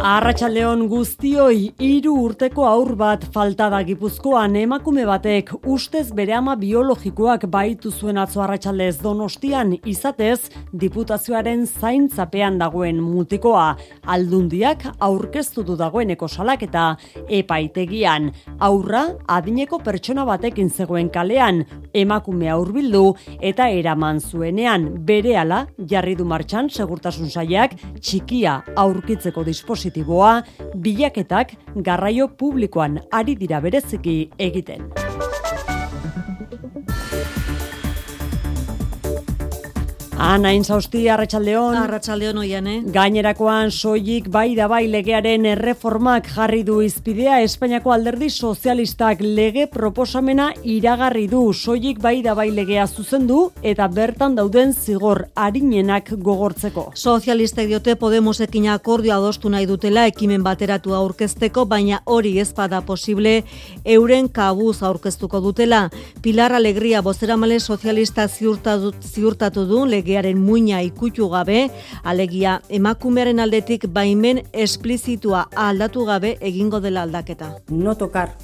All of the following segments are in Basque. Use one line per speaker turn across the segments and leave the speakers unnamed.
Arratxaldeon guztioi hiru urteko aur bat falta da Gipuzkoan. Emakume batek ustez bere ama biologikoak baitu zuen atzo arratsaldez Donostian. Izatez diputazioaren zaintzapean dagoen mutikoa. Aldundiak aurkeztu du dagoeneko salaketa epaitegian. Aurra adineko pertsona batekin zegoen kalean. Emakume aurbildu eta eraman zuenean. Berehala jarri du martxan segurtasun saiak txikia aurkitzeko dispositibo dispositiboa bilaketak garraio publikoan ari dira bereziki egiten. Ana Insausti Arratsaldeon.
Arratsaldeon oian, eh?
Gainerakoan soilik bai da bai legearen erreformak jarri du izpidea Espainiako Alderdi Sozialistak lege proposamena iragarri du soilik bai da bai legea zuzendu eta bertan dauden zigor arinenak gogortzeko.
Sozialistek diote Podemosekin akordio adostu nahi dutela ekimen bateratu aurkezteko, baina hori ez bada posible euren kabuz aurkeztuko dutela. Pilar Alegria bozeramale sozialista ziurtatu, ziurtatu du lege legearen muina ikutu gabe, alegia emakumearen aldetik baimen esplizitua aldatu gabe egingo dela aldaketa.
No tocar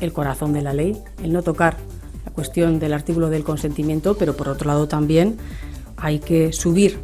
el corazón de la ley, el no tocar la cuestión del artículo del consentimiento, pero por otro lado también hay que subir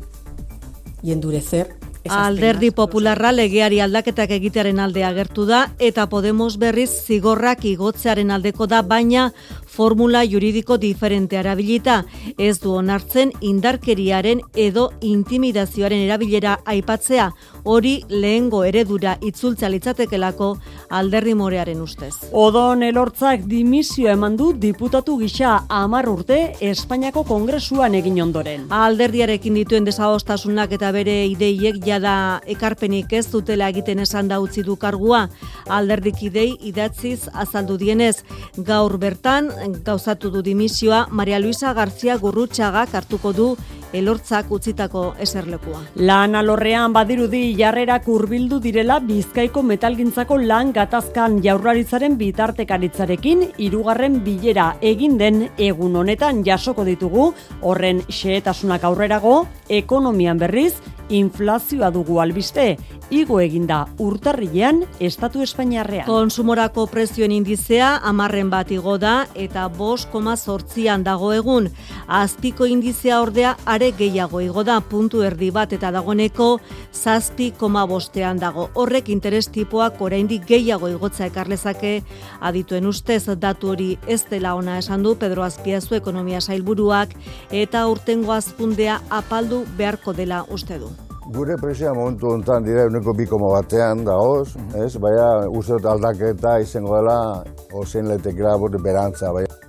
y endurecer
Alderdi popularra legeari aldaketak egitearen alde agertu da eta Podemos berriz zigorrak igotzearen aldeko da baina formula juridiko diferente arabilita. Ez du onartzen indarkeriaren edo intimidazioaren erabilera aipatzea hori lehengo eredura itzultza litzatekelako alderri morearen ustez.
Odon elortzak dimisio eman du diputatu gisa amar urte Espainiako Kongresuan egin ondoren.
Alderdiarekin dituen desagostasunak eta bere ideiek jada ekarpenik ez dutela egiten esan da utzi du kargua. Alderdik idei idatziz azaldu dienez gaur bertan gauzatu du dimisioa Maria Luisa Garzia Gurrutxaga hartuko du elortzak utzitako eserlekua.
Lan alorrean badirudi jarrerak hurbildu direla Bizkaiko metalgintzako lan gatazkan jaurlaritzaren bitartekaritzarekin hirugarren bilera egin den egun honetan jasoko ditugu horren xehetasunak aurrerago ekonomian berriz inflazioa dugu albiste, igo eginda urtarrilean Estatu Espainiarrean.
Konsumorako prezioen indizea amarren bat igo da eta bos koma sortzian dago egun. Azpiko indizea ordea are gehiago igo da puntu erdi bat eta dagoneko zazpi koma bostean dago. Horrek interes tipoak oraindik gehiago igotza ekarlezake adituen ustez datu hori ez dela ona esan du Pedro Azpiazu ekonomia sailburuak eta urtengo azpundea apaldu beharko dela uste du.
Gure presioa momentu honetan dira uneko bikomo batean da hoz, ez? Baina uste aldaketa izango dela ozein letekera berantza, baina.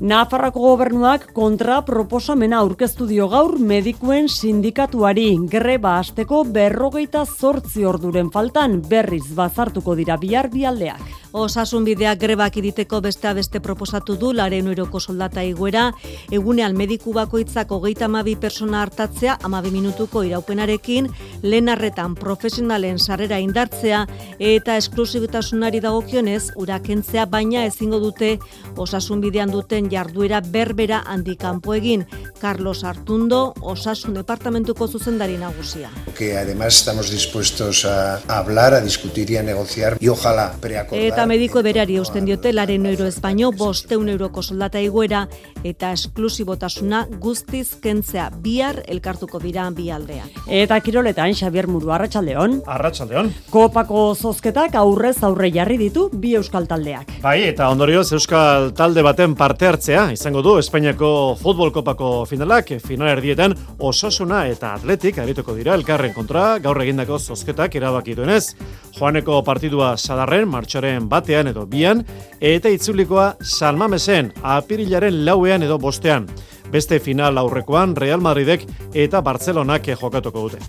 Nafarrako gobernuak kontra proposamena aurkeztu dio gaur medikuen sindikatuari. Greba hasteko berrogeita zortzi orduren faltan berriz bazartuko dira bihar bialdeak.
Osasun bideak grebak iditeko beste beste proposatu du laren uiroko soldata iguera, egunean mediku bakoitzako geita amabi persona hartatzea amabi minutuko iraupenarekin, lehen arretan profesionalen sarrera indartzea eta esklusibitasunari dagokionez urakentzea baina ezingo dute. Osasun bidean duten jarduera berbera handikanpo egin. Carlos Artundo, osasun departamentuko zuzendari nagusia.
Que además estamos dispuestos a hablar, a discutir y a negociar y ojalá preacordar
eta mediko berari eusten diote laren euro ez baino bosteun euroko soldata iguera eta esklusibotasuna guztiz kentzea bihar elkartuko dira bi aldean.
Eta kiroletan Xavier Muru Arratsaldeon.
Arratsaldeon.
Kopako zozketak aurrez aurre jarri ditu bi euskal taldeak.
Bai, eta ondorioz euskal talde baten parte hartzea izango du Espainiako futbol kopako finalak final erdietan ososuna eta atletik arituko dira elkarren kontra gaur egindako zozketak erabaki duenez. Joaneko partidua sadarren martxoren batean edo bian, eta itzulikoa salmamesen apirilaren lauean edo bostean. Beste final aurrekoan Real Madridek eta Barcelonak jokatuko dute.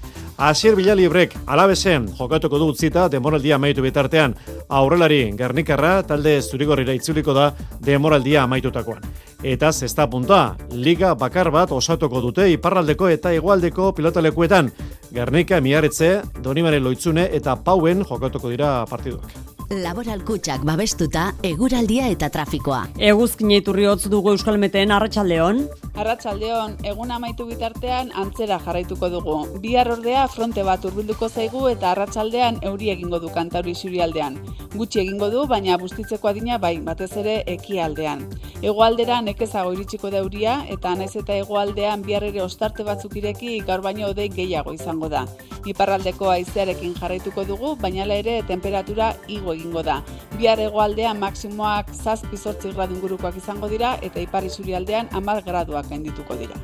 Asier Bilalibrek alabesen jokatuko du utzita demoraldia amaitu bitartean. Aurrelari Gernikarra talde zurigorrira itzuliko da demoraldia amaitutakoan. Eta zesta punta, liga bakar bat osatuko dute iparraldeko eta igualdeko pilotalekuetan. Gernika miarretze, Donimare Loitzune eta Pauen jokatuko dira partiduak.
Laboral kutsak babestuta, eguraldia eta trafikoa.
Eguzkin iturri hotz dugu Euskal Meteen Arratxaldeon.
Arratxaldeon, egun amaitu bitartean antzera jarraituko dugu. Bihar ordea fronte bat urbilduko zaigu eta arratsaldean euri egingo du kantauri surialdean. Gutxi egingo du, baina bustitzeko adina bai, batez ere ekialdean. Hegoaldera nekezago iritsiko da euria eta naiz eta hegoaldean bihar ere ostarte batzuk ireki gaur baino odei gehiago izango da. Iparraldeko haizearekin jarraituko dugu, baina ere temperatura igo egingo da. Bihar hegoaldean maksimoak 7-8 gradu ingurukoak izango dira eta ipar isurialdean 10 graduak gaindituko dira.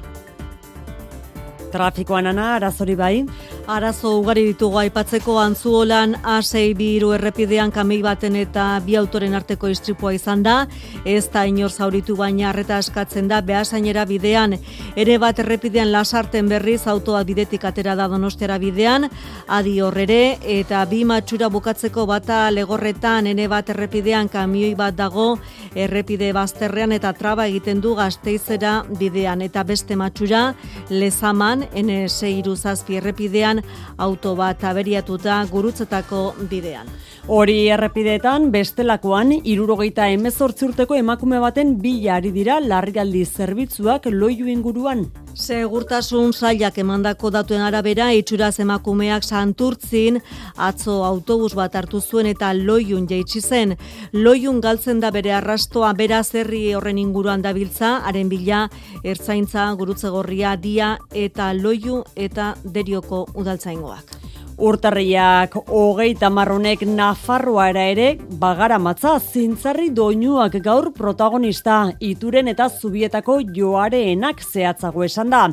Trafikoan ana, arazori bai.
Arazo ugari ditugu aipatzeko antzuolan A6 biru errepidean kamei baten eta bi autoren arteko istripua izan da. Ez da inor zauritu baina arreta eskatzen da behasainera bidean. Ere bat errepidean lasarten berriz autoa bidetik atera da donostera bidean. Adi horrere eta bi matxura bukatzeko bata legorretan ene bat errepidean kamioi bat dago errepide bazterrean eta traba egiten du gazteizera bidean. Eta beste matxura lezaman ene seiru zazpi errepidean auto bat aberiatuta gurutzetako bidean.
Hori errepideetan bestelakoan irurogeita emezortzi urteko emakume baten bila ari dira larrialdi zerbitzuak loiu inguruan.
Segurtasun zailak emandako datuen arabera itxuraz emakumeak santurtzin atzo autobus bat hartu zuen eta loiun jaitsi zen. Loiun galtzen da bere arrastoa beraz herri horren inguruan dabiltza, haren bila ertzaintza, gurutze gorria, dia eta loiu eta derioko udaltzaingoak.
Urtarriak hogeita marronek Nafarroa ere bagara matza zintzarri doinuak gaur protagonista ituren eta zubietako joareenak zehatzago esan da.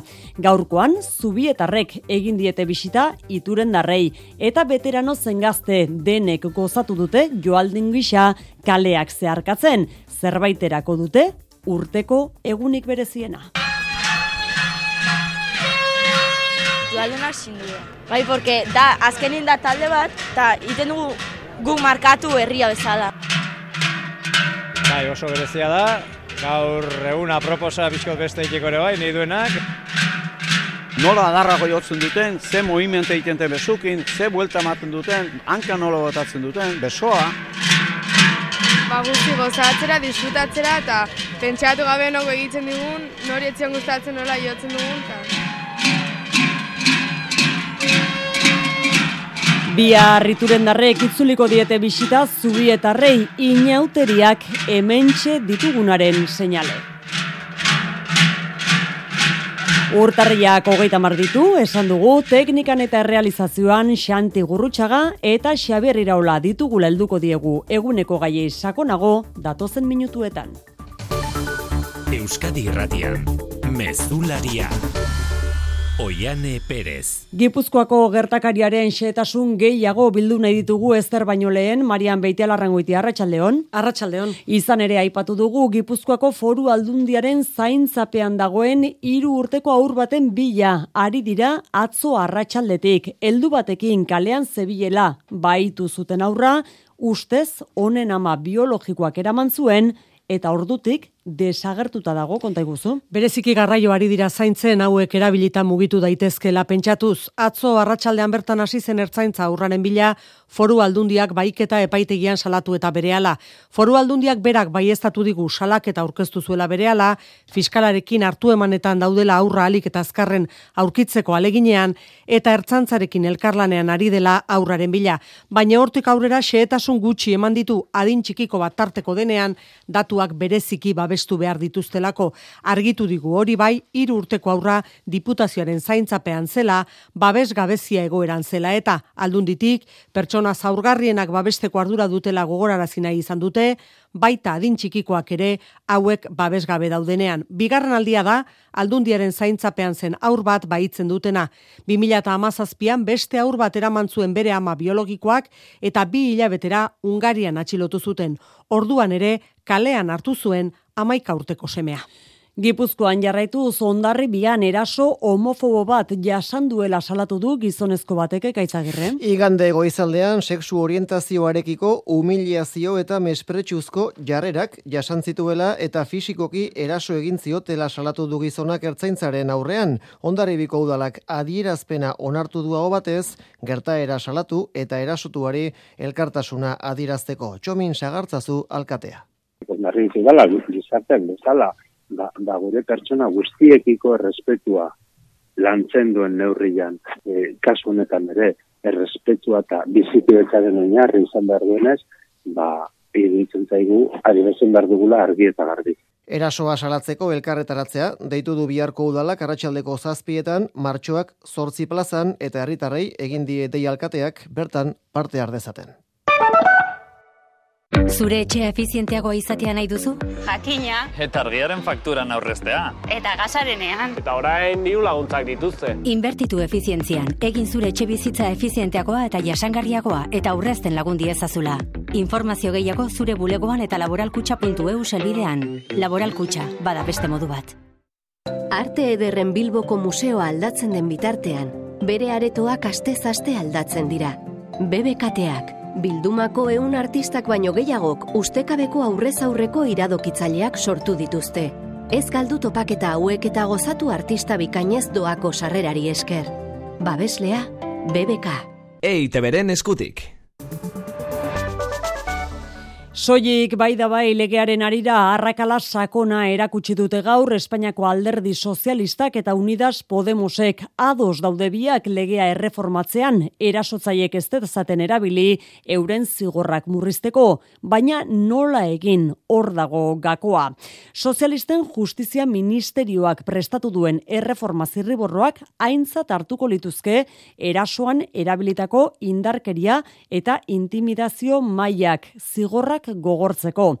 Gaurkoan zubietarrek egin diete bisita ituren darrei eta veterano zengazte denek gozatu dute joaldin gisa kaleak zeharkatzen zerbaiterako dute urteko egunik bereziena.
Dualdunak zindu Bai, porque da, azkenin da talde bat, eta iten dugu guk markatu herria bezala.
Bai, oso berezia da, gaur eguna proposa bizkot beste ikiko ere bai, nahi duenak.
Nola adarrago jotzen duten, ze movimente egiten duten bezukin, ze buelta ematen duten, hanka nola botatzen duten, besoa.
Ba guzti gozatzera, disfrutatzera eta pentsatu gabe nago egiten digun, nori etzion gustatzen nola jotzen dugun. Ta...
Bia rituren darrek itzuliko diete bisita zubietarrei inauteriak hementxe ditugunaren seinale. Urtarriak hogeita marditu, esan dugu, teknikan eta realizazioan Xanti Gurrutxaga eta Xabier Iraola ditugula helduko diegu eguneko gaiei sakonago datozen minutuetan.
Euskadi Irratian, Mezularia. Oiane Perez.
Gipuzkoako gertakariaren xetasun gehiago bildu nahi ditugu ezter baino lehen, Marian Beitialarrangoiti Arratsaldeon.
Arratsaldeon.
Izan ere aipatu dugu Gipuzkoako foru aldundiaren zaintzapean dagoen hiru urteko aur baten bila ari dira atzo arratsaldetik. Heldu batekin kalean zebilela baitu zuten aurra, ustez honen ama biologikoak eraman zuen eta ordutik desagertuta dago konta iguzu.
Bereziki garraio ari dira zaintzen hauek erabilita mugitu daitezkela pentsatuz. Atzo arratsaldean bertan hasi zen ertzaintza aurraren bila foru aldundiak baiketa epaitegian salatu eta berehala. Foru aldundiak berak baiestatu digu salak eta aurkeztu zuela berehala, fiskalarekin hartu emanetan daudela aurra alik eta azkarren aurkitzeko aleginean eta ertzantzarekin elkarlanean ari dela aurraren bila. Baina hortik aurrera xehetasun gutxi eman ditu adin txikiko bat tarteko denean datuak bereziki babe babestu behar dituztelako argitu digu hori bai hiru urteko aurra diputazioaren zaintzapean zela babes gabezia egoeran zela eta aldunditik pertsona zaurgarrienak babesteko ardura dutela gogorarazi nahi izan dute baita adin txikikoak ere hauek babesgabe daudenean. Bigarren aldia da, aldundiaren zaintzapean zen aur bat baitzen dutena. 2008an beste aur bat eraman zuen bere ama biologikoak eta bi hilabetera Ungarian atxilotu zuten. Orduan ere, kalean hartu zuen amaika urteko semea.
Gipuzkoan jarraitu zondarri bian eraso homofobo bat jasan duela salatu du gizonezko bateke kaitzagirre.
Igande goizaldean sexu orientazioarekiko humiliazio eta mespretsuzko jarrerak jasan zituela eta fisikoki eraso egin ziotela salatu du gizonak ertzaintzaren aurrean. Ondarribiko udalak adierazpena onartu du hau batez, gertaera salatu eta erasotuari elkartasuna adierazteko. Txomin sagartzazu alkatea.
Ondarri zidala, gizartean bezala, da, ba, da ba, gure pertsona guztiekiko errespetua lantzen duen neurrian, e, kasu honetan ere, errespetua eta bizikidetzaren oinarri izan behar duenez, ba, iruditzen zaigu, ari bezen behar dugula argi eta garbi.
Erasoa salatzeko elkarretaratzea, deitu du biharko udalak arratsaldeko zazpietan, martxoak zortzi plazan eta herritarrei egin die deialkateak bertan parte ardezaten.
Zure etxea efizienteagoa izatea nahi duzu?
Jakina.
Eta argiaren fakturan aurreztea.
Eta gasarenean.
Eta orain diru laguntzak dituzte.
Inbertitu efizientzian. Egin zure etxe bizitza efizienteagoa eta jasangarriagoa eta aurrezten lagundi ezazula. Informazio gehiago zure bulegoan eta laboralkutxa.eu selbidean. Laboralkutxa, bada beste modu bat.
Arte ederren Bilboko museoa aldatzen den bitartean, bere aretoak aste-zaste aldatzen dira. BBKteak, Bildumako eun artistak baino gehiagok ustekabeko aurrez aurreko iradokitzaileak sortu dituzte. Ez galdu topaketa hauek eta gozatu artista bikainez doako sarrerari esker. Babeslea, BBK.
Eite beren eskutik.
Soilik bai da bai legearen arira arrakala sakona erakutsi dute gaur Espainiako alderdi sozialistak eta Unidas Podemosek ados daude biak legea erreformatzean erasotzaiek ez zaten erabili euren zigorrak murrizteko, baina nola egin hor dago gakoa. Sozialisten justizia ministerioak prestatu duen erreforma zirriborroak aintzat hartuko lituzke erasoan erabilitako indarkeria eta intimidazio mailak zigorrak gogortzeko.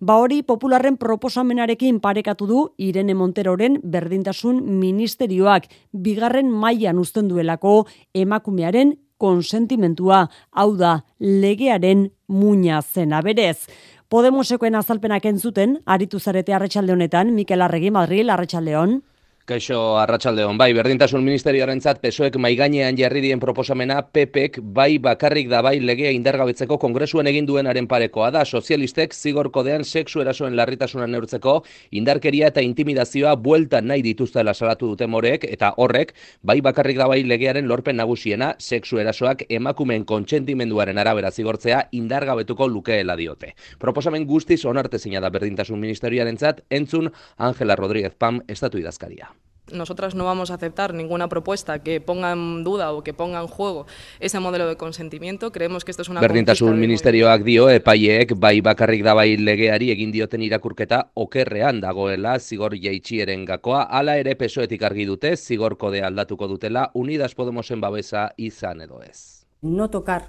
Ba hori popularren proposamenarekin parekatu du Irene Monteroren berdintasun ministerioak bigarren mailan uzten duelako emakumearen konsentimentua, hau da legearen muina zena berez. Podemosekoen azalpenak entzuten, aritu zarete arretxalde honetan, Mikel Arregi, Madrid, arretxaldeon.
Kaixo Arratsaldeon bai berdintasun ministerioarentzat PSOEk maigainean jarri dien proposamena PPek bai bakarrik da bai legea indargabetzeko kongresuen egin duenaren parekoa da sozialistek zigor kodean sexu erasoen larritasuna neurtzeko indarkeria eta intimidazioa buelta nahi dituztela salatu dute morek eta horrek bai bakarrik da bai legearen lorpen nagusiena sexu erasoak emakumeen kontsentimenduaren arabera zigortzea indargabetuko lukeela diote. Proposamen guztiz onartezina da berdintasun ministerioarentzat entzun Angela Rodríguez Pam estatu idazkaria.
Nosotras no vamos a aceptar ninguna propuesta que ponga en duda o que ponga en juego ese modelo de consentimiento. Creemos que esto es una
Berdintasun ministerioak dio epaileek bai bakarrik da bai legeari egin dioten irakurketa okerrean dagoela zigor jaitsieren gakoa. Hala ere pesoetik argi dute zigor kode aldatuko dutela Unidas Podemosen babesa izan edo ez.
No tocar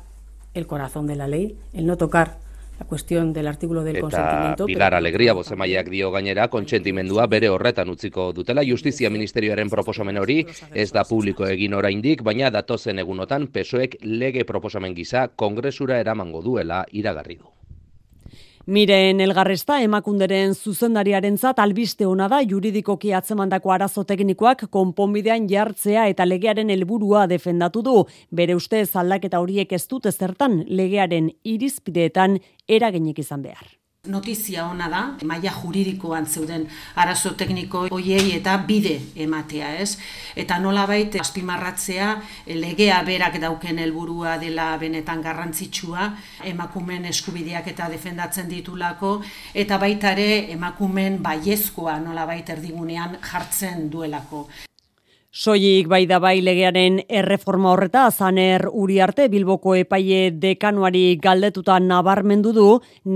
el corazón de la ley, el no tocar la cuestión del artículo del consentimiento.
Pilar pero... Alegría bozemaiak dio gainera kontsentimendua bere horretan utziko dutela Justizia Ministerioaren proposamen hori ez da publiko egin oraindik, baina datozen egunotan pesoek lege proposamen gisa kongresura eramango duela iragarri du.
Miren elgarresta emakunderen zuzendariaren zat albiste hona da juridikoki atzemandako arazo teknikoak konponbidean jartzea eta legearen helburua defendatu du. Bere ustez aldaketa horiek ez dute zertan legearen irizpideetan eraginik izan behar
notizia ona da, maila juridikoan zeuden arazo tekniko hoiei eta bide ematea, ez? Eta nolabait azpimarratzea legea berak dauken helburua dela benetan garrantzitsua, emakumen eskubideak eta defendatzen ditulako eta baita ere emakumen baiezkoa nolabait erdigunean jartzen duelako.
Soilik bai da bai legearen erreforma horreta zaner uri arte Bilboko epaile dekanuari galdetuta nabarmendu du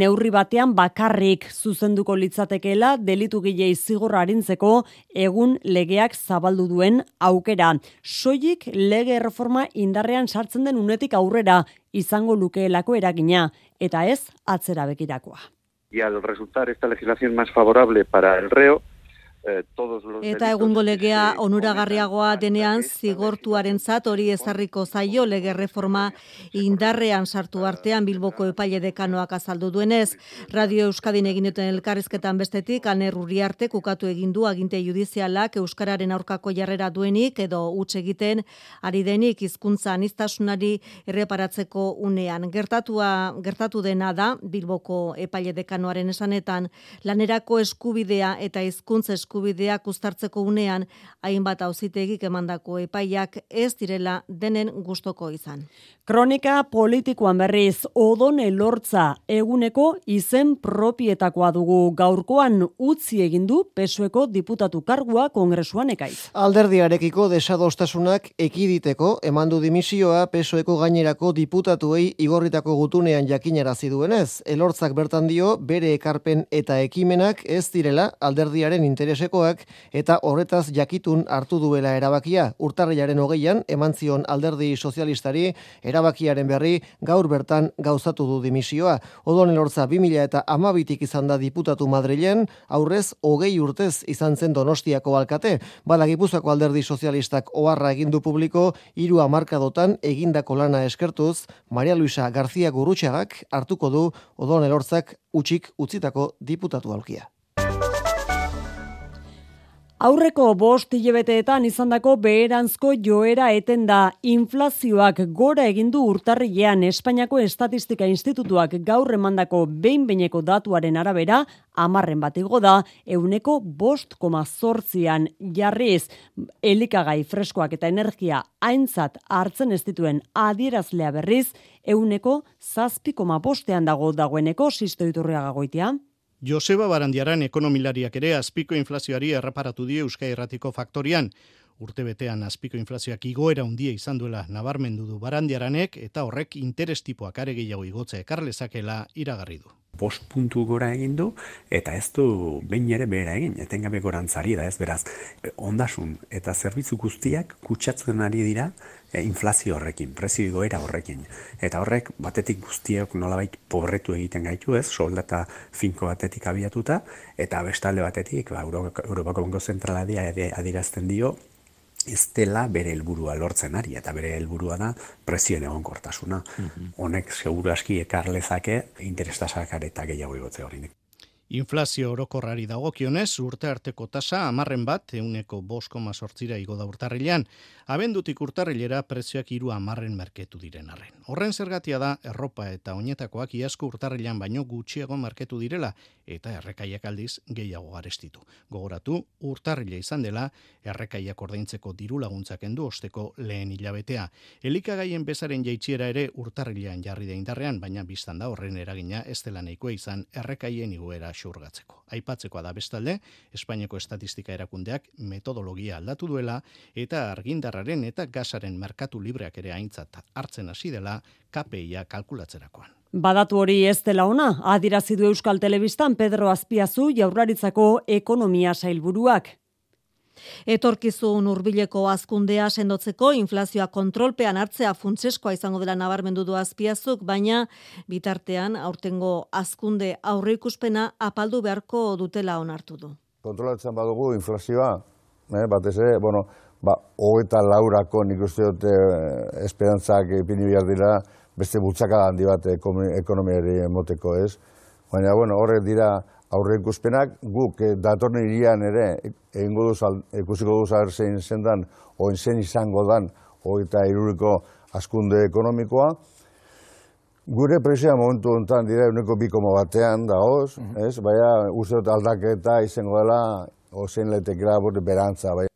neurri batean bakarrik zuzenduko litzatekeela delitu gilei zigorra harintzeko egun legeak zabaldu duen aukera. Soilik lege erreforma indarrean sartzen den unetik aurrera izango lukeelako eragina eta ez atzera bekirakoa.
Y al resultar esta legislación más favorable para el reo,
eh, todos los
Eta egungo legea onuragarriagoa denean zigortuarentzat hori ezarriko zaio lege reforma indarrean sartu artean Bilboko epaile dekanoak azaldu duenez. Radio Euskadin egin duten elkarrizketan bestetik Aner Urriarte kukatu egin du aginte judizialak euskararen aurkako jarrera duenik edo huts egiten ari denik hizkuntza anistasunari erreparatzeko unean. Gertatua gertatu dena da Bilboko epaile dekanoaren esanetan lanerako eskubidea eta hizkuntza eskubideak uztartzeko unean hainbat auzitegik emandako epaiak ez direla denen gustoko izan.
Kronika politikoan berriz odon elortza eguneko izen propietakoa dugu gaurkoan utzi egin du pesueko diputatu kargua kongresuan ekaiz.
Alderdiarekiko desadostasunak ekiditeko emandu dimisioa pesoeko gainerako diputatuei igorritako gutunean jakinarazi duenez, elortzak bertan dio bere ekarpen eta ekimenak ez direla alderdiaren interesekoak eta horretaz jakitun hartu duela erabakia. Urtarrilaren hogeian eman zion alderdi sozialistari erabakiaren berri gaur bertan gauzatu du dimisioa. Odon elortza 2000 eta amabitik izan da diputatu Madrilen, aurrez hogei urtez izan zen donostiako alkate. Bada alderdi sozialistak oharra egindu publiko, hiru amarkadotan egindako lana eskertuz, Maria Luisa García Gurutxagak hartuko du odon elortzak utxik utzitako diputatu alkia.
Aurreko bost hilebeteetan izandako beheranzko joera eten da. Inflazioak gora egin du urtarrilean. Espainiako Estatistika Institutuak gaur emandako behin-beineko datuaren arabera amarren bat igo da euneko bost koma zortzian. Jarriz elikagai freskoak eta energia aintzat hartzen ez dituen adierazlea berriz euneko zazpi koma bostean dago dagoeneko sistoiturriaga goitia.
Joseba Barandiaran ekonomilariak ere azpiko inflazioari erreparatu die Euskal Herratiko faktorian. Urte betean azpiko inflazioak igoera handia izan duela nabarmendu du Barandiaranek eta horrek interes tipoak are gehiago igotze ekarlezakela iragarri du
bost puntu gora egin du, eta ez du behin ere behera egin, etengabe gorantzari da ez beraz. Ondasun eta zerbitzu guztiak kutsatzen ari dira e, inflazio horrekin, prezio goera horrekin. Eta horrek batetik guztiak nolabait pobretu egiten gaitu ez, soldata finko batetik abiatuta, eta bestalde batetik, ba, Europako Banko Zentrala adirazten dio, ez dela bere helburua lortzen ari eta bere helburua da prezioen egonkortasuna. Mhm. Honek seguru aski ekar lezake interestasak eta gehiago igotze horinek.
Inflazio orokorrari dagokionez, urte arteko tasa amarren bat, euneko bosko mazortzira igo da urtarrilean, abendutik urtarrilera prezioak iru amarren merketu diren arren. Horren zergatia da, erropa eta oinetakoak iasko urtarrilean baino gutxiago merketu direla, eta errekaiak aldiz gehiago garestitu. Gogoratu, urtarrile izan dela, errekaiak ordaintzeko diru laguntzak endu osteko lehen hilabetea. Elikagaien bezaren jaitxiera ere urtarrilean jarri da indarrean, baina biztan da horren eragina ez dela nahikoa izan errekaien iguera xurgatzeko. Aipatzekoa da bestalde, Espainiako Estatistika Erakundeak metodologia aldatu duela eta argindarraren eta gasaren merkatu libreak ere aintzat hartzen hasi dela KPIa kalkulatzerakoan.
Badatu hori ez dela ona, adirazi du Euskal Telebistan Pedro Azpiazu jaurlaritzako ekonomia sailburuak.
Etorkizun hurbileko azkundea sendotzeko inflazioa kontrolpean hartzea funtseskoa izango dela nabarmendu du azpiazuk, baina bitartean aurtengo azkunde aurreikuspena apaldu beharko dutela onartu du.
Kontrolatzen badugu inflazioa, eh, batez ere, bueno, ba, hogeta laurako nik uste dute eh, esperantzak ipini behar dira, beste bultzaka handi bat ekonomiari moteko ez. Baina, bueno, horrek dira aurre ikuspenak, guk eh, datorne irian ere, egingo duz, ikusiko duz zein zendan, oin zen izango dan, hori eta iruriko askunde ekonomikoa. Gure presioa momentu honetan dira uneko bikomo batean, da mm -hmm. ez? Baina, uste aldaketa izango dela, ozein letekera berantza, bai.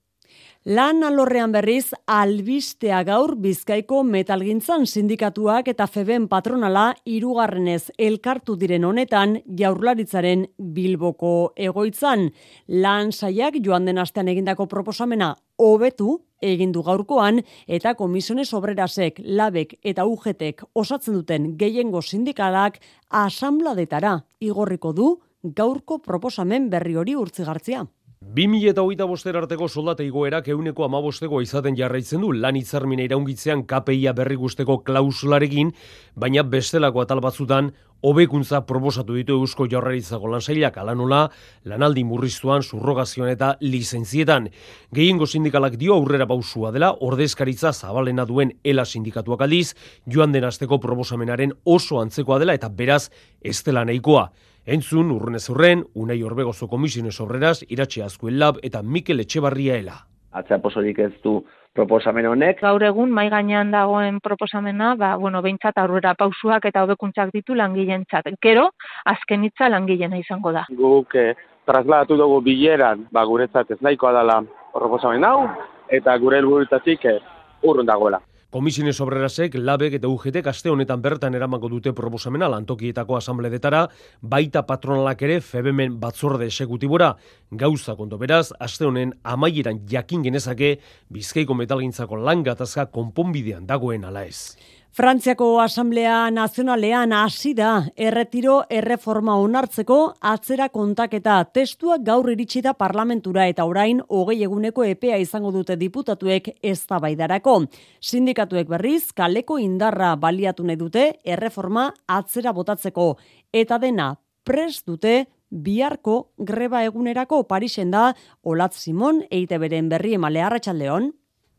Lan alorrean berriz, albistea gaur bizkaiko metalgintzan sindikatuak eta feben patronala irugarrenez elkartu diren honetan jaurlaritzaren bilboko egoitzan. Lan saiak joan den astean egindako proposamena hobetu egindu gaurkoan eta komisiones obrerasek, labek eta ugetek osatzen duten gehiengo sindikalak asambladetara igorriko du gaurko proposamen berri hori urtzigartzia.
2000 eta hogeita boster arteko soldata igoerak euneko amabosteko izaten jarraitzen du lan hitzarmina iraungitzean KPIa berri guzteko klausularekin, baina bestelako atal batzutan hobekuntza proposatu ditu eusko jaurlaritzako lansailak alanola, lanaldi murriztuan, surrogazioan eta lizentzietan. Gehiengo sindikalak dio aurrera pausua dela, ordezkaritza zabalena duen ela sindikatuak aldiz, joan den asteko proposamenaren oso antzekoa dela eta beraz ez dela nahikoa. Entzun, urrenez urren, unai orbegozo komisiones obreras, iratxe azkuen lab eta Mikel Etxebarria ela.
Atzea posorik ez du proposamen honek.
Gaur egun, mai gainean dagoen proposamena, ba, bueno, behintzat aurrera pausuak eta hobekuntzak ditu langileen txat. Kero, azken hitza langileena izango da.
Guk eh, trasladatu dugu bileran, ba, guretzat ez nahikoa dela proposamen hau, eta gure helburutatik eh, urrun dagoela.
Komisiones obrerasek, labek eta UGT aste honetan bertan eramango dute proposamena lantokietako asambledetara, baita patronalak ere febemen batzorde esekutibora. Gauza konto beraz, aste honen amaieran jakin genezake bizkaiko metalgintzako langatazka konponbidean dagoen ala ez.
Frantziako Asamblea Nazionalean hasi da erretiro erreforma onartzeko atzera kontaketa testua gaur iritsi da parlamentura eta orain hogei eguneko epea izango dute diputatuek eztabaidarako. Sindikatuek berriz kaleko indarra baliatu nahi dute erreforma atzera botatzeko eta dena prest dute biharko greba egunerako Parisen da Olat Simon eite beren berri emale arratsaldeon.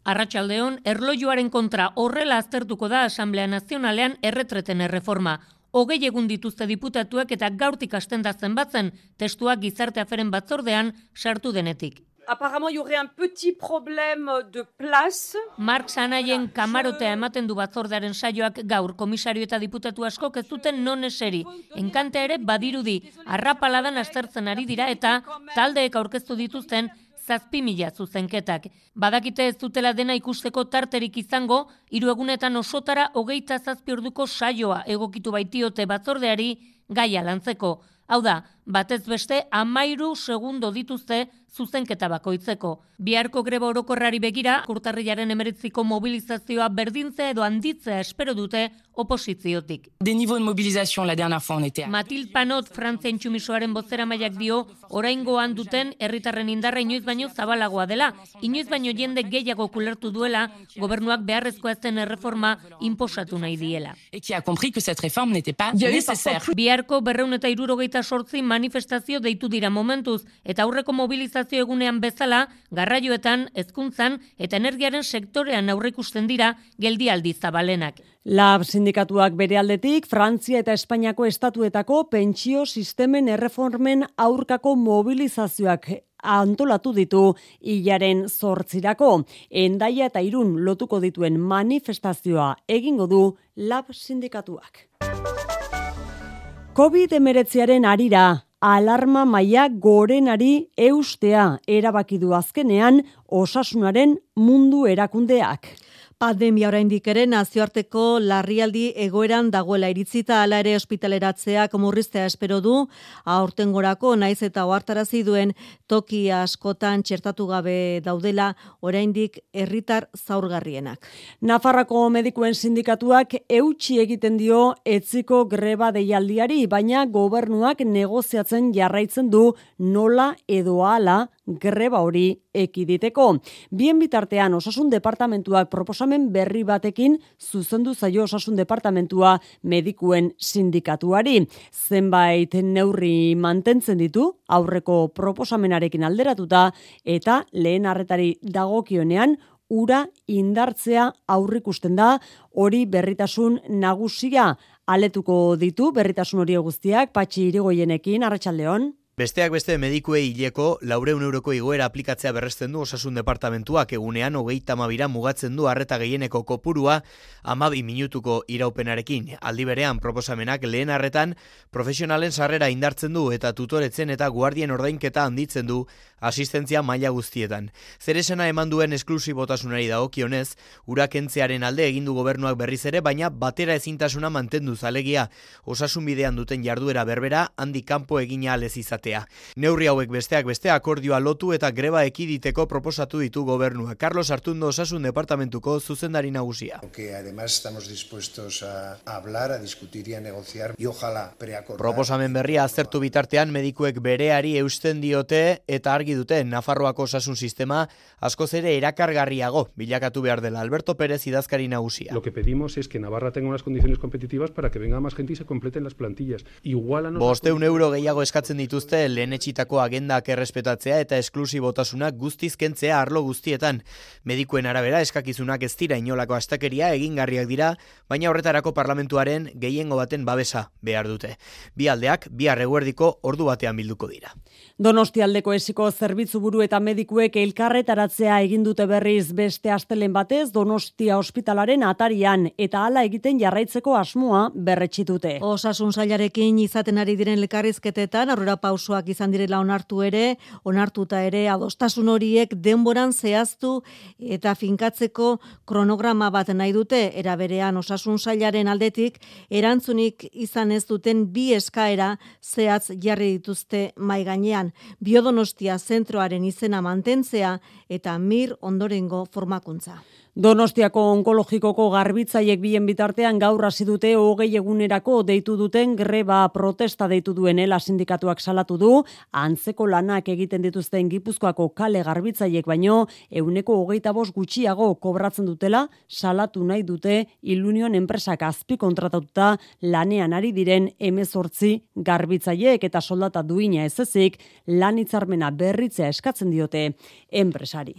Arratxaldeon, erlojuaren kontra horrela aztertuko da Asamblea Nazionalean erretreten erreforma. Hogei egun dituzte diputatuak eta gaurtik asten da zenbatzen testuak gizarte aferen batzordean sartu denetik.
Apparemment, il y aurait un petit problème de place.
Mark Sanaien kamarotea ematen du batzordearen saioak gaur komisario eta diputatu asko ez duten non eseri. Enkante ere badirudi, arrapaladan aztertzen ari dira eta taldeek aurkeztu dituzten zazpi mila zuzenketak. Badakite ez dutela dena ikusteko tarterik izango, hiru egunetan osotara hogeita zazpi orduko saioa egokitu baitiote batzordeari gaia lantzeko. Hau da, batez beste amairu segundo dituzte zuzenketa bakoitzeko. Biharko greba orokorrari begira, kurtarriaren emeritziko mobilizazioa berdintze edo handitzea espero dute oposiziotik.
De niveau de mobilisation la dernière fois on était.
Matil Panot Frantzen txumisoaren bozera maiak dio, oraingoan duten herritarren indarra inoiz baino zabalagoa dela. Inoiz baino jende gehiago kulertu duela, gobernuak beharrezkoa zen erreforma inposatu nahi diela.
Et qui a compris que cette réforme n'était pas nécessaire.
Biharko berreun eta irurogeita sortzi manifestazio deitu dira momentuz, eta aurreko mobilizazio egunean bezala, garraioetan, hezkuntzan eta energiaren sektorean aurrikusten dira geldialdi zabalenak.
Lab sindikatuak bere aldetik, Frantzia eta Espainiako estatuetako pentsio sistemen erreformen aurkako mobilizazioak antolatu ditu hilaren zortzirako. Endaia eta irun lotuko dituen manifestazioa egingo du lab sindikatuak. COVID-19aren arira, alarma maia gorenari eustea erabaki du azkenean osasunaren mundu erakundeak.
Pandemia oraindik ere nazioarteko larrialdi egoeran dagoela iritzita hala ere ospitaleratzeak murriztea espero du aurtengorako naiz eta ohartarazi duen toki askotan txertatu gabe daudela oraindik herritar zaurgarrienak.
Nafarrako medikuen sindikatuak eutxi egiten dio etziko greba deialdiari, baina gobernuak negoziatzen jarraitzen du nola edo ala greba hori ekiditeko. Bien bitartean osasun departamentuak proposamen berri batekin zuzendu zaio osasun departamentua medikuen sindikatuari. Zenbait neurri mantentzen ditu aurreko proposamenarekin alderatuta eta lehen arretari dagokionean ura indartzea aurrikusten da hori berritasun nagusia aletuko ditu berritasun hori guztiak patxi irigoienekin arratsaldeon
Besteak beste medikuei hileko laureun euroko igoera aplikatzea berresten du osasun departamentuak egunean hogeita amabira mugatzen du harreta gehieneko kopurua amabi minutuko iraupenarekin. Aldi berean proposamenak lehen harretan profesionalen sarrera indartzen du eta tutoretzen eta guardien ordainketa handitzen du asistentzia maila guztietan. Zeresena eman duen esklusibotasunari dagokionez, urakentzearen alde egindu gobernuak berriz ere, baina batera ezintasuna mantendu zalegia osasun bidean duten jarduera berbera handi kanpo egina alez izate ematea. Neurri hauek besteak beste akordioa lotu eta greba ekiditeko proposatu ditu gobernua. Carlos Artundo Osasun Departamentuko zuzendari nagusia.
Que además estamos dispuestos a hablar, a discutir y a negociar y ojalá preacordar.
Proposamen berria aztertu bitartean medikuek bereari eusten diote eta argi dute Nafarroako osasun sistema askoz ere erakargarriago bilakatu behar dela Alberto Pérez idazkari nagusia.
Lo que pedimos es que Navarra tenga unas condiciones competitivas para que venga más gente y se completen las plantillas. Igual a
Bosteun euro gehiago eskatzen dituzte lehen etxitako agendak errespetatzea eta esklusibotasunak guztiz kentzea arlo guztietan. Medikuen arabera eskakizunak ez dira inolako astakeria egingarriak dira, baina horretarako parlamentuaren gehiengo baten babesa behar dute. Bi aldeak, bi arreguerdiko ordu batean bilduko dira.
Donostialdeko esiko zerbitzu buru eta medikuek elkarretaratzea egin dute berriz beste astelen batez Donostia ospitalaren atarian eta hala egiten jarraitzeko asmoa berretxitute.
Osasun sailarekin izaten ari diren elkarrizketetan aurrera pausoak izan direla onartu ere, onartuta ere adostasun horiek denboran zehaztu eta finkatzeko kronograma bat nahi dute era berean osasun sailaren aldetik erantzunik izan ez duten bi eskaera zehatz jarri dituzte mai gainean biodonostia zentroaren izena mantentzea eta mir ondorengo formakuntza.
Donostiako onkologikoko garbitzaiek bien bitartean gaur hasi dute hogei egunerako deitu duten greba protesta deitu duen ela sindikatuak salatu du, antzeko lanak egiten dituzten gipuzkoako kale garbitzaiek baino, euneko hogeita bost gutxiago kobratzen dutela, salatu nahi dute ilunion enpresak azpi kontratatuta lanean ari diren emezortzi garbitzaiek eta soldata duina ez ezik, lan berritzea eskatzen diote enpresari.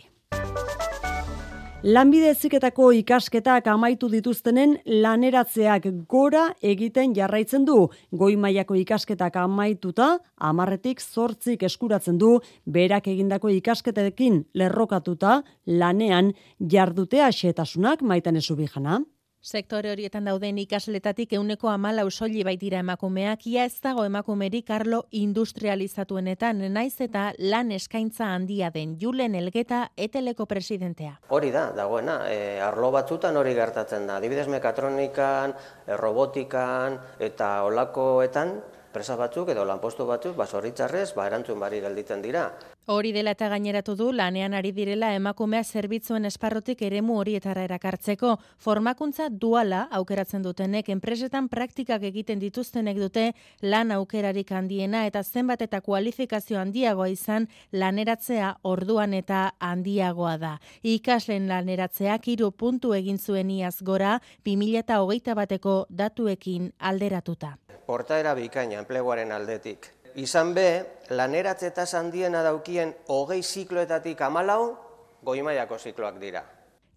Lanbide eziketako ikasketak amaitu dituztenen laneratzeak gora egiten jarraitzen du. Goi mailako ikasketak amaituta, amarretik zortzik eskuratzen du, berak egindako ikasketekin lerrokatuta, lanean jardutea xetasunak maitan ezubijana.
Sektore horietan dauden ikasletatik euneko amala usoli baitira emakumeak, ia ez dago emakumerik arlo industrializatuenetan, naiz eta lan eskaintza handia den Julen Elgeta eteleko presidentea.
Hori da, dagoena, e, arlo batzutan hori gertatzen da, adibidez mekatronikan, e, robotikan eta olakoetan, presa batzuk edo lanpostu batzuk, ba, zorritzarrez, ba, erantzun bari gelditzen dira.
Hori dela eta gaineratu du lanean ari direla emakumea zerbitzuen esparrotik eremu horietara erakartzeko. Formakuntza duala aukeratzen dutenek enpresetan praktikak egiten dituztenek dute lan aukerarik handiena eta zenbat eta kualifikazio handiagoa izan laneratzea orduan eta handiagoa da. Ikaslen laneratzeak hiru puntu egin zuen iaz gora 2008 bateko datuekin alderatuta.
Portaera bikaina enpleguaren aldetik izan be, laneratze eta handiena daukien hogei zikloetatik amalau, goimaiako zikloak dira.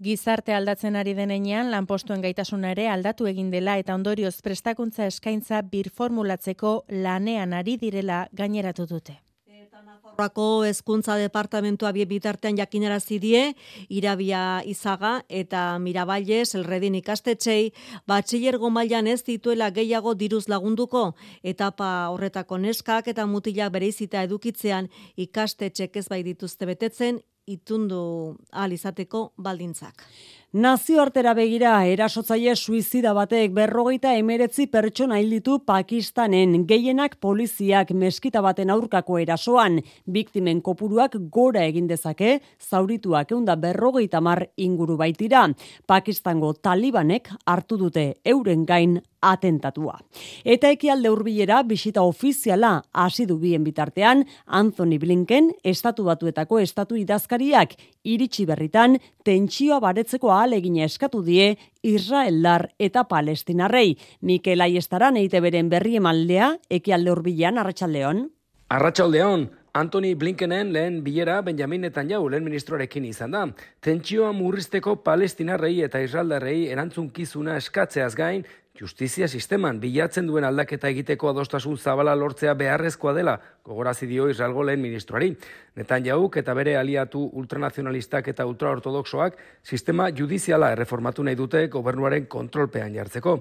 Gizarte aldatzen ari denean, lanpostuen gaitasuna ere aldatu egin dela eta ondorioz prestakuntza eskaintza birformulatzeko lanean ari direla gaineratu dute.
Nafarroako hezkuntza departamentua bie bitartean jakinarazi die Irabia Izaga eta Miraballes Elredin ikastetxei batxilergo mailan ez dituela gehiago diruz lagunduko etapa horretako neskak eta mutilak bereizita edukitzean ikastetxek ez bai dituzte betetzen itundu al izateko baldintzak.
Nazioartera begira, erasotzaile suizida batek berrogeita emeretzi pertsona hilditu Pakistanen gehienak poliziak meskita baten aurkako erasoan. Biktimen kopuruak gora egin dezake, zaurituak eunda berrogeita mar inguru baitira. Pakistango talibanek hartu dute euren gain atentatua. Eta ekialde hurbilera bisita ofiziala hasi du bien bitartean Anthony Blinken estatu batuetako estatu idazkariak iritsi berritan tentsioa baretzeko ahalegina eskatu die Israeldar eta Palestinarrei. Mikel Aiestaran eite beren berri emaldea ekialde hurbilean arratsaldeon.
Arratsaldeon Anthony Blinkenen lehen bilera Benjamin Netanyahu lehen ministroarekin izan da. Tentsioa murrizteko palestinarrei eta israeldarrei erantzunkizuna eskatzeaz gain, Justizia sisteman bilatzen duen aldaketa egiteko adostasun zabala lortzea beharrezkoa dela, gogorazi dio Israelgo lehen ministroari. Netan jauk eta bere aliatu ultranazionalistak eta ultraortodoxoak sistema judiziala erreformatu nahi dute gobernuaren kontrolpean jartzeko.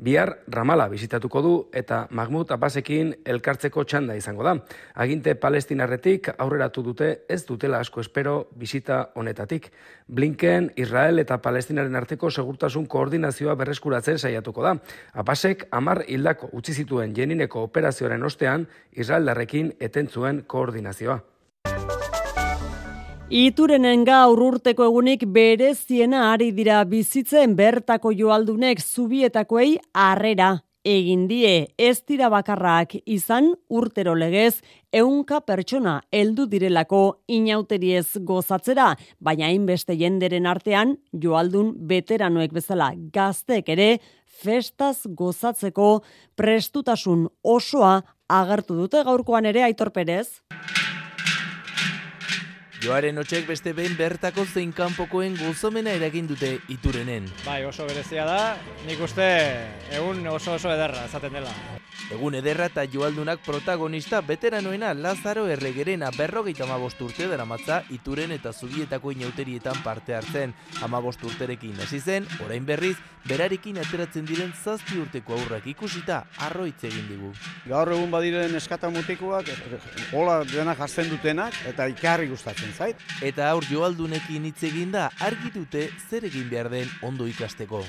Bihar Ramala bizitatuko du eta Mahmud Abbasekin elkartzeko txanda izango da. Aginte palestinarretik aurreratu dute ez dutela asko espero bizita honetatik. Blinken, Israel eta Palestinaren arteko segurtasun koordinazioa berreskuratzen saiatuko da. Apasek amar hildako utzi zituen jenineko operazioaren ostean Israeldarrekin etentzuen koordinazioa.
Iturenen gaur urteko egunik bereziena ari dira bizitzen bertako joaldunek zubietakoei harrera egin die ez dira bakarrak izan urtero legez ehunka pertsona heldu direlako inauteriez gozatzera, baina hainbeste jenderen artean joaldun veteranoek bezala gaztek ere festaz gozatzeko prestutasun osoa agertu dute gaurkoan ere Aitor Perez.
Joaren otxek beste behin bertako zein kanpokoen gozomena eragin dute iturenen.
Bai, oso berezia da, nik uste egun oso oso ederra, esaten dela.
Egun ederra eta joaldunak protagonista veteranoena Lazaro Erregerena berrogeita amabost urte dara matza ituren eta zubietako inauterietan parte hartzen. Amabost urterekin hasi zen, orain berriz, berarekin ateratzen diren zazpi urteko aurrak ikusita arroitz egin digu.
Gaur egun badiren eskata mutikoak, hola dena jartzen dutenak eta ikarri gustatzen zait.
Eta aur joaldunekin hitz eginda argi dute zer egin behar den ondo ikasteko.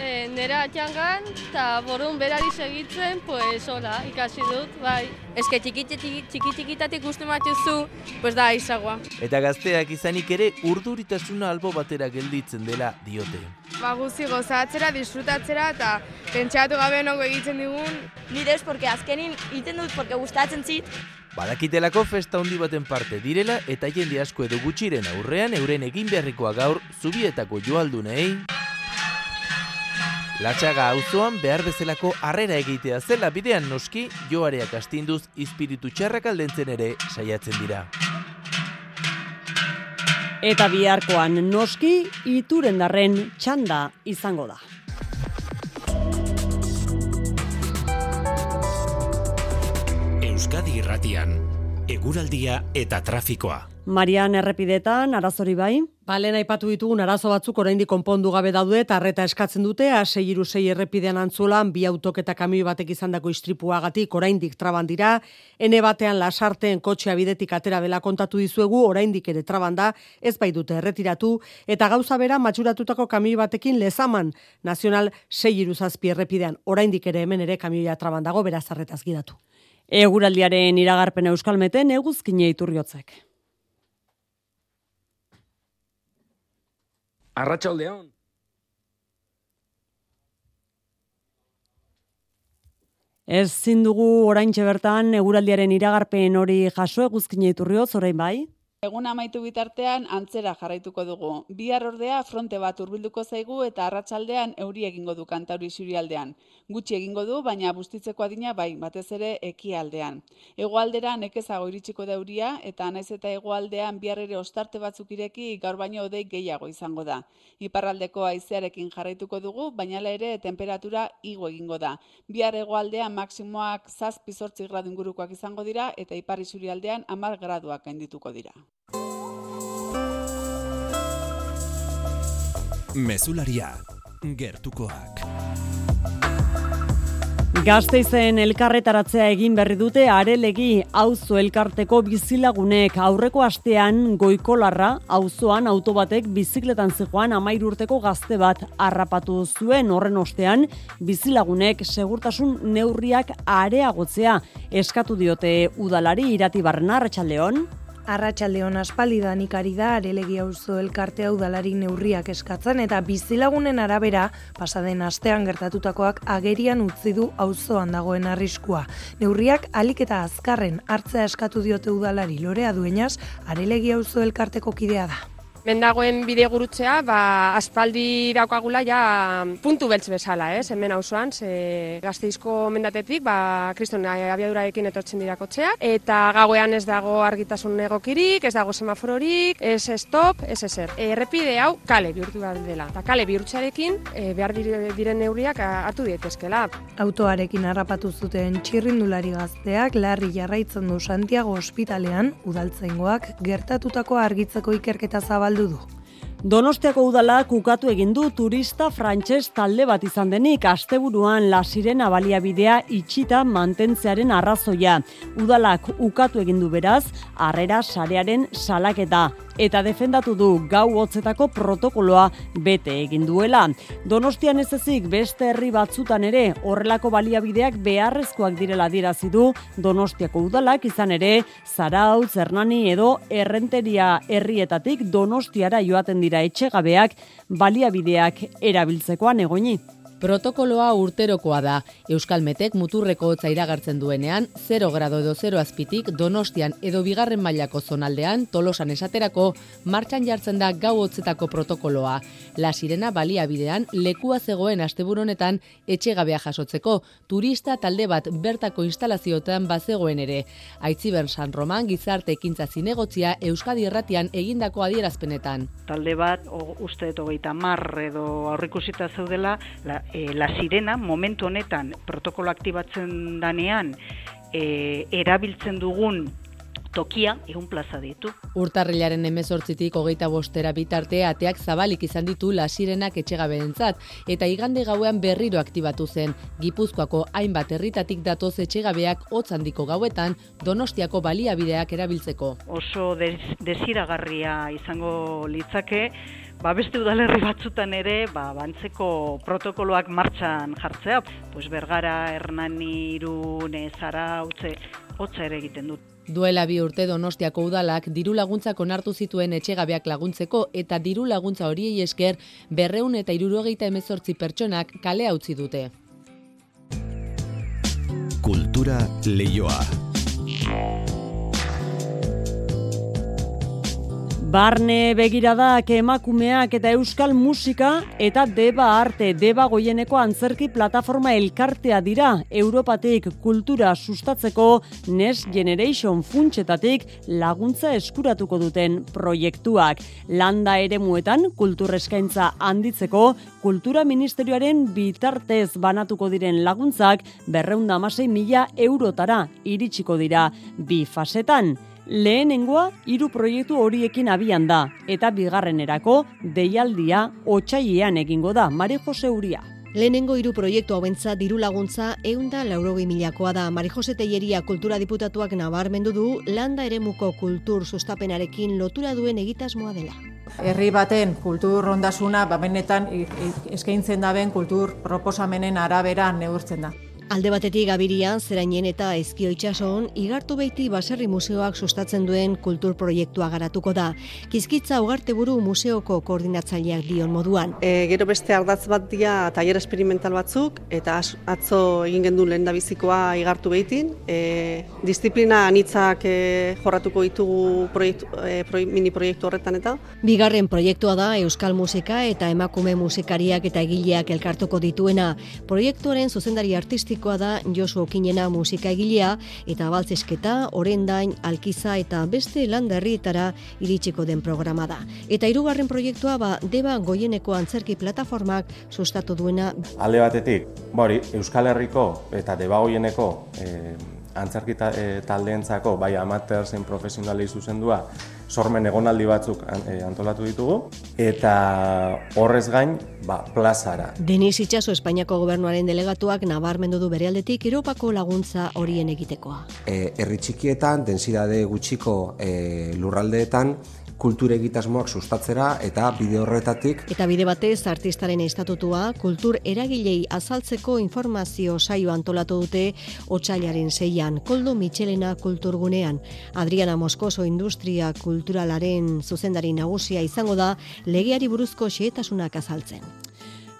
E, nera atxangan, eta borun berari segitzen, pues hola, ikasi dut, bai. Ez que txiki txiki txikitatik gustu matuzu, pues da izagoa.
Eta gazteak izanik ere urduritasuna albo batera gelditzen dela diote.
Ba guzti gozatzera, disfrutatzera eta pentsatu gabe nongo egiten digun.
Nire porque azkenin egiten dut porque gustatzen zit.
Badakitelako festa handi baten parte direla eta jende asko edo gutxiren aurrean euren egin beharrikoa gaur zubietako joaldunei Latxaga auzoan behar bezalako harrera egitea zela bidean noski joareak astinduz izpiritu txarrak aldentzen ere saiatzen dira.
Eta biharkoan noski ituren darren txanda izango da.
Euskadi irratian, eguraldia eta trafikoa.
Marian errepidetan, arazori bai?
Balen aipatu ditugun arazo batzuk oraindik konpondu gabe daude eta arreta eskatzen dute A6 errepidean antzulan bi autok eta kamioi batek izandako istripuagatik oraindik traban dira. Ene batean lasarteen kotxea bidetik atera bela kontatu dizuegu oraindik ere trabanda ez bai dute erretiratu eta gauza bera matxuratutako kamioi batekin lezaman nazional 6 zazpi errepidean oraindik ere hemen ere kamioia trabandago beraz arretaz gidatu.
Eguraldiaren iragarpen euskalmeten eguzkine iturriotzek.
Arratxaldeon.
Ez zindugu oraintxe bertan eguraldiaren iragarpen hori jaso eguzkine iturrioz orain bai?
Egun amaitu bitartean antzera jarraituko dugu. Bihar ordea fronte bat hurbilduko zaigu eta arratsaldean euri egingo du kantauri surialdean. Gutxi egingo du, baina bustitzeko adina bai, batez ere ekialdean. Hegoaldera nekezago iritsiko da euria eta naiz eta hegoaldean bihar ere ostarte batzuk ireki gaur baino odei gehiago izango da. Iparraldeko haizearekin jarraituko dugu, baina ere temperatura igo egingo da. Bihar hegoaldean maksimoak 7-8 gradu ingurukoak izango dira eta ipar isurialdean 10 graduak gaindituko dira.
Mesularia, gertukoak.
Gazteizen elkarretaratzea egin berri dute arelegi auzo elkarteko bizilagunek aurreko astean goikolarra auzoan autobatek bizikletan zegoan amair urteko gazte bat harrapatu zuen horren ostean bizilagunek segurtasun neurriak areagotzea eskatu diote udalari irati barrena arratsaldeon.
Arratxaldeon aspalidan ikari da arelegi auzo elkarte hau dalari neurriak eskatzen eta bizilagunen arabera pasaden astean gertatutakoak agerian utzi du auzoan dagoen arriskua. Neurriak alik eta azkarren hartzea eskatu diote udalari lorea duenaz, arelegi auzo elkarteko kidea da.
Mendagoen bide gurutzea, ba, aspaldi daukagula ja puntu beltz bezala, ez, hemen auzoan, ze gazteizko mendatetik, ba, kriston abiadurarekin etortzen dira kotxeak, eta gauean ez dago argitasun egokirik, ez dago semafororik, ez stop, ez ezer. Errepide hau kale bihurtu bat dela, eta kale bihurtzarekin e, behar diren neurriak hartu dietezkela.
Autoarekin harrapatu zuten txirrindulari gazteak larri jarraitzen du Santiago ospitalean, udaltzaingoak gertatutako argitzeko ikerketa zabal du.
Donostiako udala kukatu egin du turista frantses talde bat izan denik asteburuan la sirena baliabidea itxita mantentzearen arrazoia. Udalak ukatu egin du beraz, harrera sarearen salaketa. Eta defendatu du gau hotzetako protokoloa bete egin duela. Donostian ez ezik beste herri batzutan ere horrelako baliabideak beharrezkoak direla dirazi du Donostiako udalak izan ere Zarautz, Hernani edo Errenteria herrietatik Donostiara joaten dira etxegabeak baliabideak erabiltzekoan egoni.
Protokoloa urterokoa da. Euskalmetek muturreko hotza iragartzen duenean, 0 grado edo 0 azpitik Donostian edo bigarren mailako zonaldean, tolosan esaterako, martxan jartzen da gau hotzetako protokoloa. La sirena baliabidean lekua zegoen asteburonetan etxegabea jasotzeko, turista talde bat bertako instalazioetan bazegoen ere. Aitziber San Roman gizarte ekintza zinegotzia Euskadi erratian egindako adierazpenetan.
Talde bat, o, uste eto mar edo aurrikusita zeudela, la, e, la sirena momentu honetan protokolo aktibatzen danean e, erabiltzen dugun tokia egun plaza ditu.
Urtarrilaren emezortzitik hogeita bostera bitarte ateak zabalik izan ditu la sirenak etxegabe eta igande gauean berriro aktibatu zen. Gipuzkoako hainbat herritatik datoz etxegabeak hotz handiko gauetan donostiako baliabideak erabiltzeko.
Oso desiragarria izango litzake, ba, beste udalerri batzutan ere, ba, bantzeko protokoloak martxan jartzea, pues Bergara, Hernani, Irune, Zara, utze, hotza ere egiten dut.
Duela bi urte Donostiako udalak diru laguntzak onartu zituen etxegabeak laguntzeko eta diru laguntza horiei esker berreun eta irurogeita emezortzi pertsonak kale utzi dute.
Kultura leioa.
Barne begiradak emakumeak eta euskal musika eta deba arte deba goieneko antzerki plataforma elkartea dira Europatik kultura sustatzeko Next Generation funtsetatik laguntza eskuratuko duten proiektuak. Landa ere muetan kulturreskaintza handitzeko kultura ministerioaren bitartez banatuko diren laguntzak berreunda mila eurotara iritsiko dira bi fasetan. Lehenengoa hiru proiektu horiekin abian da eta bigarrenerako deialdia otsailean egingo da Mari Jose Uria.
Lehenengo hiru proiektu hauentza diru laguntza eunda laurogei milakoa da. Mari Jose Teieria kultura diputatuak nabarmendu du landa eremuko kultur sustapenarekin lotura duen egitasmoa dela.
Herri baten kultur ondasuna, ba benetan eskaintzen daben kultur proposamenen arabera neurtzen da.
Alde batetik gabirian, zerainen eta ezkio itxason, igartu beiti baserri museoak sustatzen duen kultur proiektua garatuko da. Kizkitza ugarte buru museoko koordinatzaileak dion moduan.
E, gero beste ardatz bat dia taller experimental batzuk, eta atzo egin gendu lehen bizikoa igartu behitin. E, disiplina anitzak e, jorratuko ditugu proiektu, e, mini proiektu horretan eta.
Bigarren proiektua da Euskal Musika eta emakume musikariak eta egileak elkartuko dituena. Proiektuaren zuzendari artisti artistikoa da Josu Okinena musika egilea eta baltzesketa, orendain, alkiza eta beste landarrietara iritsiko den programa da. Eta hirugarren proiektua ba deba goieneko antzerki plataformak sustatu duena.
Alde batetik, bori, Euskal Herriko eta deba goieneko eh, antzerki eh, taldeentzako bai amateur zein profesionalei zuzendua sormen egonaldi batzuk eh, antolatu ditugu eta horrez gain ba, plazara.
Denis Itxaso Espainiako gobernuaren delegatuak nabarmendu du berealdetik Europako laguntza horien egitekoa.
E, herri txikietan, densidade gutxiko e, lurraldeetan, kultur egitasmoak sustatzera eta bide horretatik.
Eta bide batez artistaren estatutua kultur eragilei azaltzeko informazio saio antolatu dute otsailaren zeian Koldo Michelena kulturgunean. Adriana Moskoso Industria Kulturalaren zuzendari nagusia izango da legeari buruzko xehetasunak azaltzen.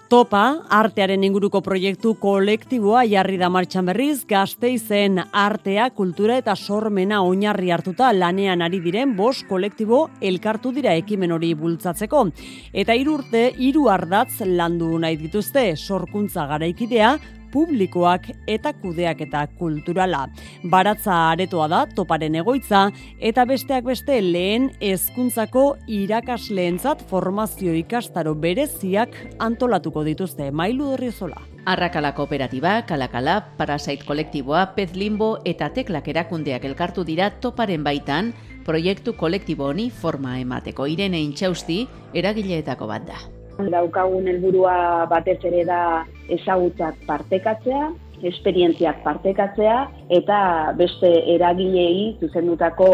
Topa, artearen inguruko proiektu kolektiboa jarri da martxan berriz, gazteizen artea, kultura eta sormena oinarri hartuta lanean ari diren bos kolektibo elkartu dira ekimen hori bultzatzeko. Eta irurte, hiru ardatz landu nahi dituzte, sorkuntza garaikidea, publikoak eta kudeak eta kulturala. Baratza aretoa da toparen egoitza eta besteak beste lehen hezkuntzako irakasleentzat formazio ikastaro bereziak antolatuko dituzte Mailu Derrizola.
Arrakala kooperatiba, kalakala, parasait kolektiboa, pez limbo eta teklak erakundeak elkartu dira toparen baitan, proiektu kolektibo honi forma emateko irene intxausti eragileetako bat da.
Daukagun helburua batez ere da ezagutzak partekatzea, esperientziak partekatzea eta beste eragilei zuzendutako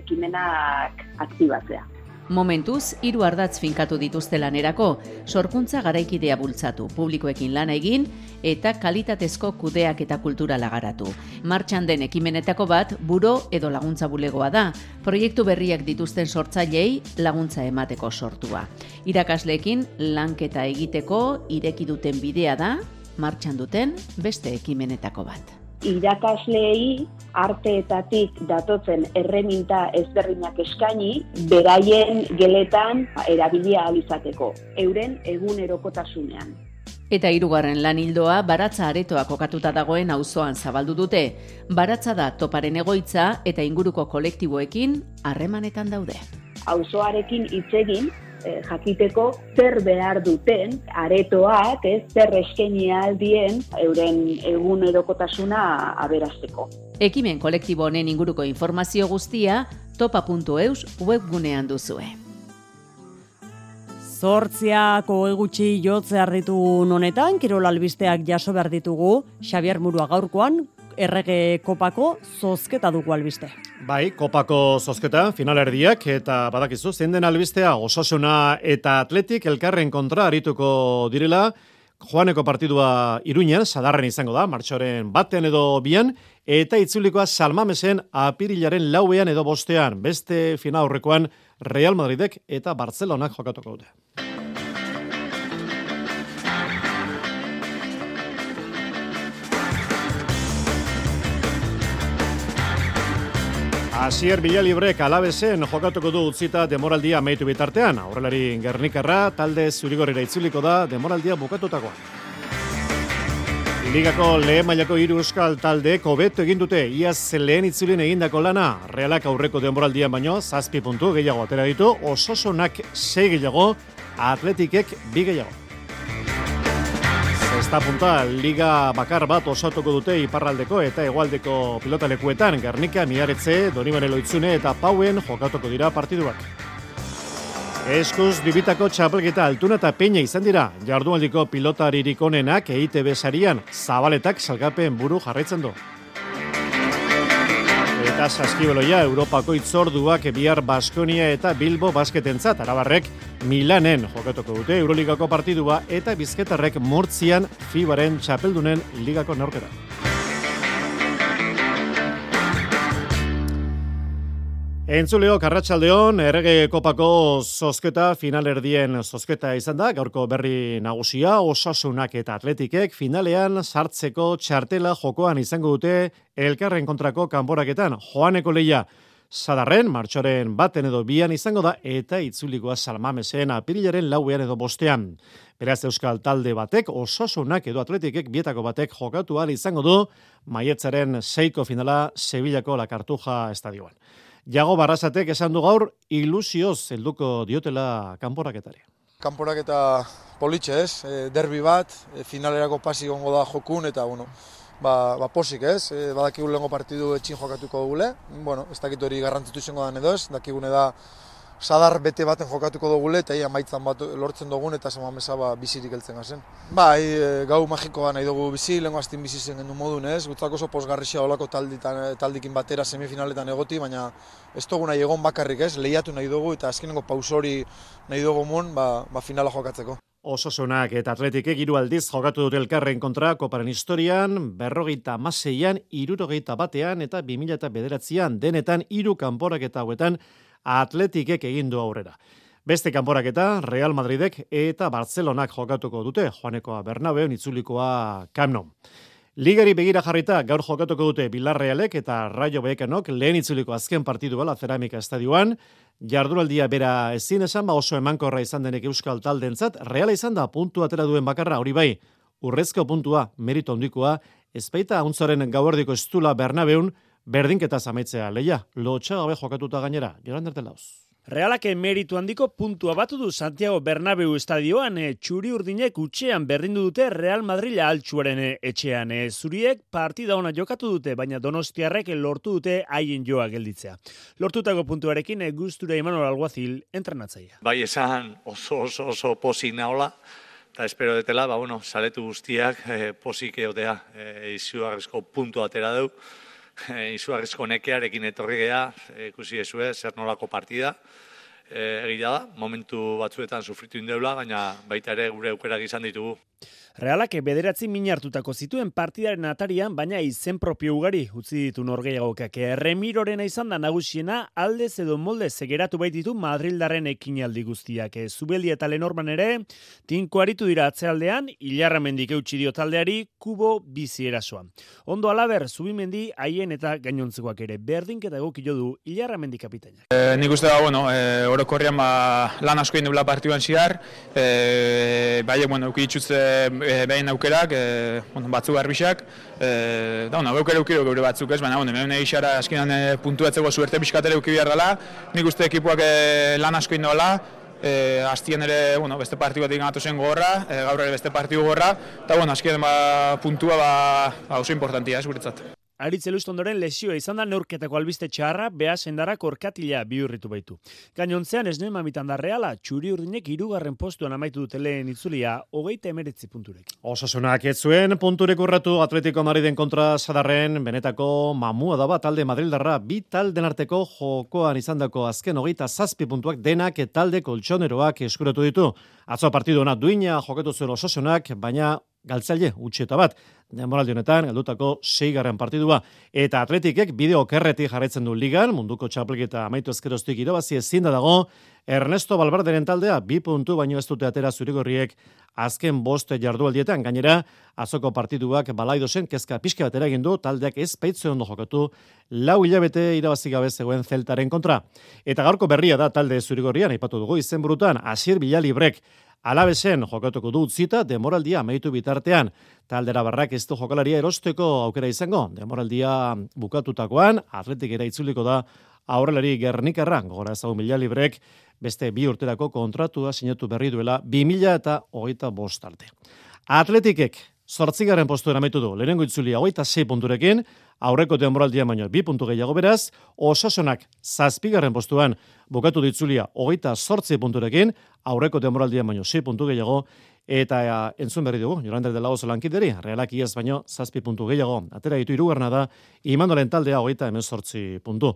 ekimenak aktibatzea.
Momentuz, hiru ardatz finkatu dituzte lanerako, sorkuntza garaikidea bultzatu, publikoekin lana egin eta kalitatezko kudeak eta kultura lagaratu. Martxan den ekimenetako bat, buro edo laguntza bulegoa da, proiektu berriak dituzten sortzailei laguntza emateko sortua. Irakasleekin lanketa egiteko ireki duten bidea da, martxan duten beste ekimenetako bat
irakasleei arteetatik datotzen erreminta ezberdinak eskaini beraien geletan erabilia alizateko, euren egunerokotasunean.
Eta hirugarren lan hildoa baratza aretoa kokatuta dagoen auzoan zabaldu dute. Baratza da toparen egoitza eta inguruko kolektiboekin harremanetan daude.
Auzoarekin hitz egin e, jakiteko zer behar duten aretoak, ez, zer eskaini aldien euren egun erokotasuna aberasteko.
Ekimen kolektibo honen inguruko informazio guztia topa.eus webgunean duzue.
Zortziako egutxi jotze arditu honetan, kirol albisteak jaso behar ditugu, Xavier Murua gaurkoan, errege kopako zozketa dugu albiste.
Bai, kopako zozketa, finalerdiak, eta badakizu, zein den albistea, osasuna eta atletik elkarren kontra arituko direla, Joaneko partidua iruñan, sadarren izango da, martxoren batean edo bian, eta itzulikoa salmamesen apirilaren lauean edo bostean, beste fina horrekoan Real Madridek eta Barcelonak jokatuko dute. Asier Bilalibrek alabesen jokatuko du utzita demoraldia meitu bitartean. Aurrelari Gernikarra talde zurigorrera itzuliko da demoraldia bukatutakoa. Ligako lehen mailako hiru euskal talde kobeto egin dute iaz lehen itzulin egindako lana. Realak aurreko demoraldian baino zazpi puntu gehiago atera ditu, ososonak sei gehiago, atletikek bi gehiago. Esta punta, liga bakar bat osatuko dute iparraldeko eta egualdeko pilotalekuetan, Gernika, Miaretze, Donibane Loitzune eta Pauen jokatuko dira partiduak. Eskuz bibitako txapelgeta altuna eta peina izan dira, jardualdiko pilotaririk onenak EITB sarian, zabaletak salgapen buru jarraitzen du. Eta saskibeloia Europako itzorduak bihar Baskonia eta Bilbo basketentzat arabarrek Milanen jokatuko dute Euroligako partidua eta bizketarrek Murtzian Fibaren txapeldunen ligako norkera. Entzuleo Karratxaldeon, errege kopako zozketa, finalerdien zozketa izan da, gaurko berri nagusia, osasunak eta atletikek, finalean sartzeko txartela jokoan izango dute elkarren kontrako kanboraketan, joaneko leia, Zadarren, martxoren baten edo bian izango da, eta itzulikoa salmamesen apirilaren lauean edo bostean. Beraz euskal talde batek, osasunak edo atletikek bietako batek jokatu izango du, maietzaren seiko finala Sevillako lakartuja estadioan. Jago Barrasatek esan du gaur ilusioz helduko diotela kanporaketari.
Kanporaketa politxe ez, e, derbi bat, e, finalerako pasi gongo da jokun eta bueno, ba, ba posik ez, e, badakigu lehenko partidu etxin jokatuko dugule, bueno, ez dakit hori garrantzitu izango da edo ez, dakigune da sadar bete baten jokatuko dugule eta ia maitzan bat lortzen dugun eta zema mesa ba, bizirik heltzen gazen. Bai, e, gau magikoa nahi dugu bizi, lehenko astin bizi zen gendu modun ez, gutzak oso posgarrixia olako talditan, taldikin batera semifinaletan egoti, baina ez dugu nahi egon bakarrik ez, lehiatu nahi dugu eta azkenengo pausori nahi dugu mun, ba, ba finala jokatzeko.
Ososonak eta atletikek hiru aldiz jokatu dute elkarren kontra koparen historian, berrogeita maseian, irurogeita batean eta bimila eta bederatzean denetan hiru kanporak eta hauetan atletikek egin du aurrera. Beste kanporaketa Real Madridek eta Barcelonak jokatuko dute, joanekoa Bernabeu, itzulikoa Camp Ligari begira jarrita gaur jokatuko dute Bilarrealek eta Rayo Vallecanoek lehen itzuliko azken partidu bala Ceramika Estadioan. Jarduraldia bera ezin esan ba oso emankorra izan denek Euskal taldentzat, reala izan da puntu atera duen bakarra hori bai. Urrezko puntua, merito ondikoa, ezpeita untzaren gauardiko estula Bernabeun, berdinketa zamaitzea leia, lotxa gabe jokatuta gainera, joran dertelauz.
Realak meritu handiko puntua batu du Santiago Bernabeu estadioan, e, txuri urdinek utxean berdindu dute Real Madrila altxuaren eh, etxean. E, zuriek partida ona jokatu dute, baina donostiarrek lortu dute haien joa gelditzea. Lortutako puntuarekin e, guztura Imanol Alguazil entrenatzaia.
Bai esan oso oso oso posik naola, eta espero detela, ba, bueno, saletu guztiak e, posik eotea, e, izugarrizko puntu atera dugu. izugarrizko nekearekin etorri geha, ikusi ezue, zer nolako partida. E, egia da, momentu batzuetan sufritu indeula, baina baita ere gure aukerak izan ditugu.
Realak bederatzi min hartutako zituen partidaren atarian, baina izen propio ugari utzi ditu norgeiagokak. Remirorena izan da nagusiena aldez edo molde zegeratu baititu Madrildarren ekinaldi guztiak. Zubeldi eta Lenorman ere, tinko aritu dira atzealdean, hilarra mendik eutxi dio taldeari, kubo bizi erasoan. Ondo alaber, zubimendi, haien eta gainontzekoak ere. Berdinketa egokio du, hilarra mendik kapitainak.
E, nik uste da, bueno, e, orokorrian ba, lan asko indubla partioan ziar, e, bai, bueno, ukitxutze e, behin aukerak, e, bueno, batzuk garbisak, e, da, bueno, aukera ukiro gure batzuk ez, baina, bueno, hemen egixara askinan e, puntuatzeko zuerte pixkatere uki behar dela, nik uste ekipuak e, lan asko indola, e, astien ere, bueno, beste partiu bat ingatu zen gorra, e, gaur ere beste partiu gorra, eta, bueno, askien ba, puntua ba, ba, oso importantia, ez guretzat.
Aritze ondoren lesioa izan da neurketako albiste txarra, beha sendarak orkatila bihurritu baitu. Gainontzean esne mamitan da reala, txuri urdinek irugarren postuan amaitu dute lehen itzulia, hogeita emeretzi punturek.
Osasunak ez zuen punturek urratu Atletico Mariden kontra sadarren, benetako mamua daba talde Madrildarra, bi talden arteko jokoan izandako azken hogeita zazpi puntuak denak talde koltsoneroak eskuratu ditu. Atzo partidu ona duina joketu zuen osasunak, baina galtzaile utxeta bat. Denboraldi honetan, galdutako seigarren partidua. Eta atletikek bideo kerreti jarraitzen du ligan, munduko txapelketa amaitu ezkeroztik irabazi ezin da dago, Ernesto Balbarderen taldea, bi puntu baino ez dute atera zurigorriek azken boste jardualdietan. Gainera, azoko partiduak balaido zen, kezka pixka bat egin du, taldeak ez peitze ondo jokatu, lau hilabete irabazi gabe zegoen zeltaren kontra. Eta gaurko berria da talde zurigorrian, ipatu dugu izen brutan, Asier Bilalibrek, Alabesen jokatuko du utzita demoraldia amaitu bitartean. Taldera barrak ez du jokalaria erosteko aukera izango. Demoraldia bukatutakoan, atletik ere itzuliko da aurrelari gernikarra, gora ezagun mila librek, beste bi urterako kontratua sinatu berri duela 2000 eta hogeita bost arte. Atletikek, sortzigaren postu amaitu du, lehenengo itzulia hogeita sei punturekin, aurreko denboraldia baino bi puntu gehiago beraz, osasonak zazpigarren postuan bukatu ditzulia hogeita sortzi punturekin, aurreko denboraldia baino sei puntu gehiago, eta ja, entzun berri dugu, Jolander de Laoz lankideri, realak iaz baino zazpi puntu gehiago, atera ditu irugarna da, imandoren taldea hogeita hemen sortzi puntu.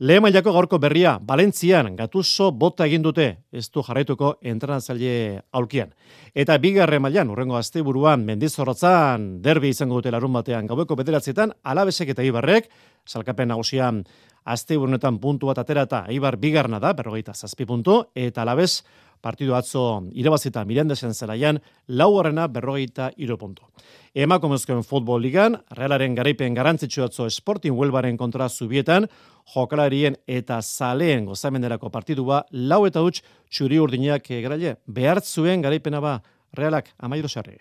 Lehen mailako gaurko berria, Balentzian, gatuso bota egin dute, ez du jarraituko entrenatzaile aulkian. Eta bigarren mailan, urrengo asteburuan mendizorrotzan, derbi izango dute larun batean, gaueko bederatzietan, alabesek eta ibarrek, salkapen nagusian, asteburunetan puntu bat atera eta ibar bigarna da, berrogeita zazpi puntu, eta alabez, partidu atzo irabazita mirandesen zelaian, lauarrena berrogeita iro puntu. Emakumezkoen futbol ligan, realaren garaipen garantzitsu atzo Sporting Huelbaren kontra zubietan, jokalarien eta zaleen gozamenderako partidua, lau eta huts txuri urdinak garaile, behart zuen garaipena ba, realak amairu sarri.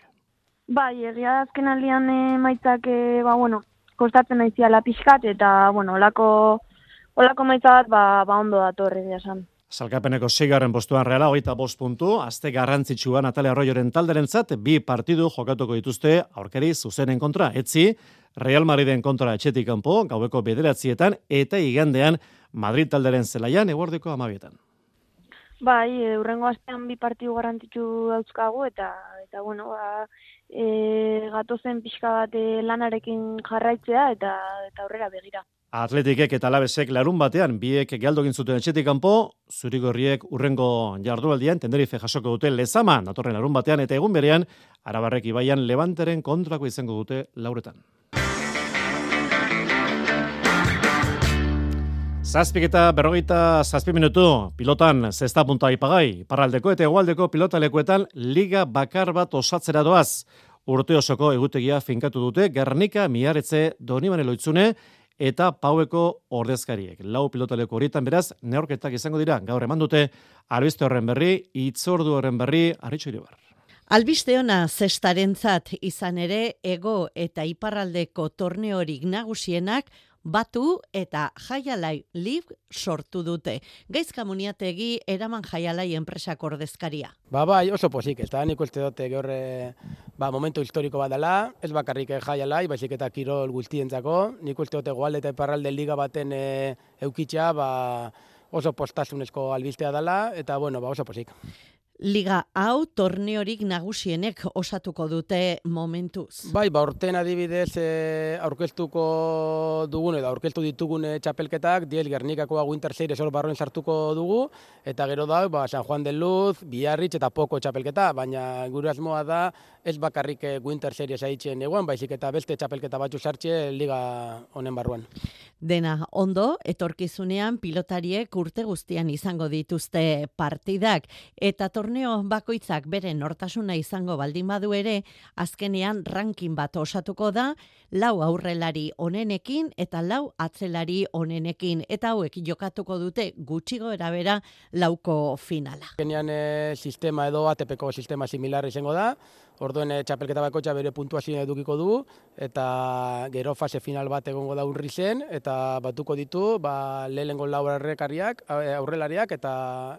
Bai, egia azken aldean e, maitzak, e, ba, bueno, kostatzen naizia la pixkat, eta, bueno, olako, olako maitzat, ba, ba ondo datorri, esan.
Salkapeneko seigarren postuan reala, hogeita bost puntu, azte garrantzitsua Natalia Arroyoren talderen zat, bi partidu jokatuko dituzte aurkeri zuzenen kontra. Etzi, Real Madriden kontra etxetik kanpo, gaueko bederatzietan, eta igandean Madrid talderen zelaian, eguardeko amabietan.
Bai, urrengo astean bi partidu garrantzitsu dauzkagu, eta, eta bueno, ba, e, gatozen pixka bat e, lanarekin jarraitzea, eta, eta aurrera begira.
Atletikek eta labesek larun batean biek galdogin zuten etxetik kanpo, zurigorriek urrengo jardualdian tenderife jasoko dute lezama, datorren larun batean eta egun berean, arabarrek ibaian levanteren kontrako izango dute lauretan. Zazpik eta berrogeita zazpi minutu pilotan zesta punta ipagai, parraldeko eta egualdeko pilotalekuetan liga bakar bat osatzera doaz. Urte osoko egutegia finkatu dute, Gernika, Miaretze, Donibane Loitzune, eta paueko ordezkariek. Lau pilotaleko horietan beraz, neorketak izango dira, gaur eman dute, albiste horren berri, itzordu horren berri, arritxo iribar.
Albiste ona zestarentzat izan ere, ego eta iparraldeko torneorik nagusienak, batu eta jaialai lib sortu dute. Gaizka muniategi eraman jaialai enpresak ordezkaria.
Ba bai, oso posik, ez da, nik uste dute gaur eh, ba, momentu historiko bat dela, ez bakarrik jaialai, baizik eta kirol guztientzako, nik uste dute goalde eta iparralde liga baten e, eukitza, ba, oso postasunezko albistea dela, eta bueno, ba, oso posik.
Liga hau torneorik nagusienek osatuko dute momentuz.
Bai, ba, orten adibidez e, aurkeztuko dugun edo aurkeztu ditugun e, txapelketak, diel Gernikakoa Winter Series hor barroen sartuko dugu, eta gero da, ba, San Juan de Luz, Biarritz eta Poko txapelketa, baina gure asmoa da ez bakarrik Winter Series haitzen eguan, baizik eta beste txapelketa batzu sartxe liga honen barruan.
Dena, ondo, etorkizunean pilotariek urte guztian izango dituzte partidak, eta torneo bakoitzak bere nortasuna izango baldin badu ere, azkenean ranking bat osatuko da, lau aurrelari onenekin eta lau atzelari onenekin, eta hauek jokatuko dute gutxigo erabera lauko finala.
Azkenean e, sistema edo ATPko sistema similar izango da, Orduen e, txapelketa bakotxa bere puntuazio edukiko du eta gero fase final bat egongo da urri zen eta batuko ditu ba lehengo lau errekarriak aurrelariak eta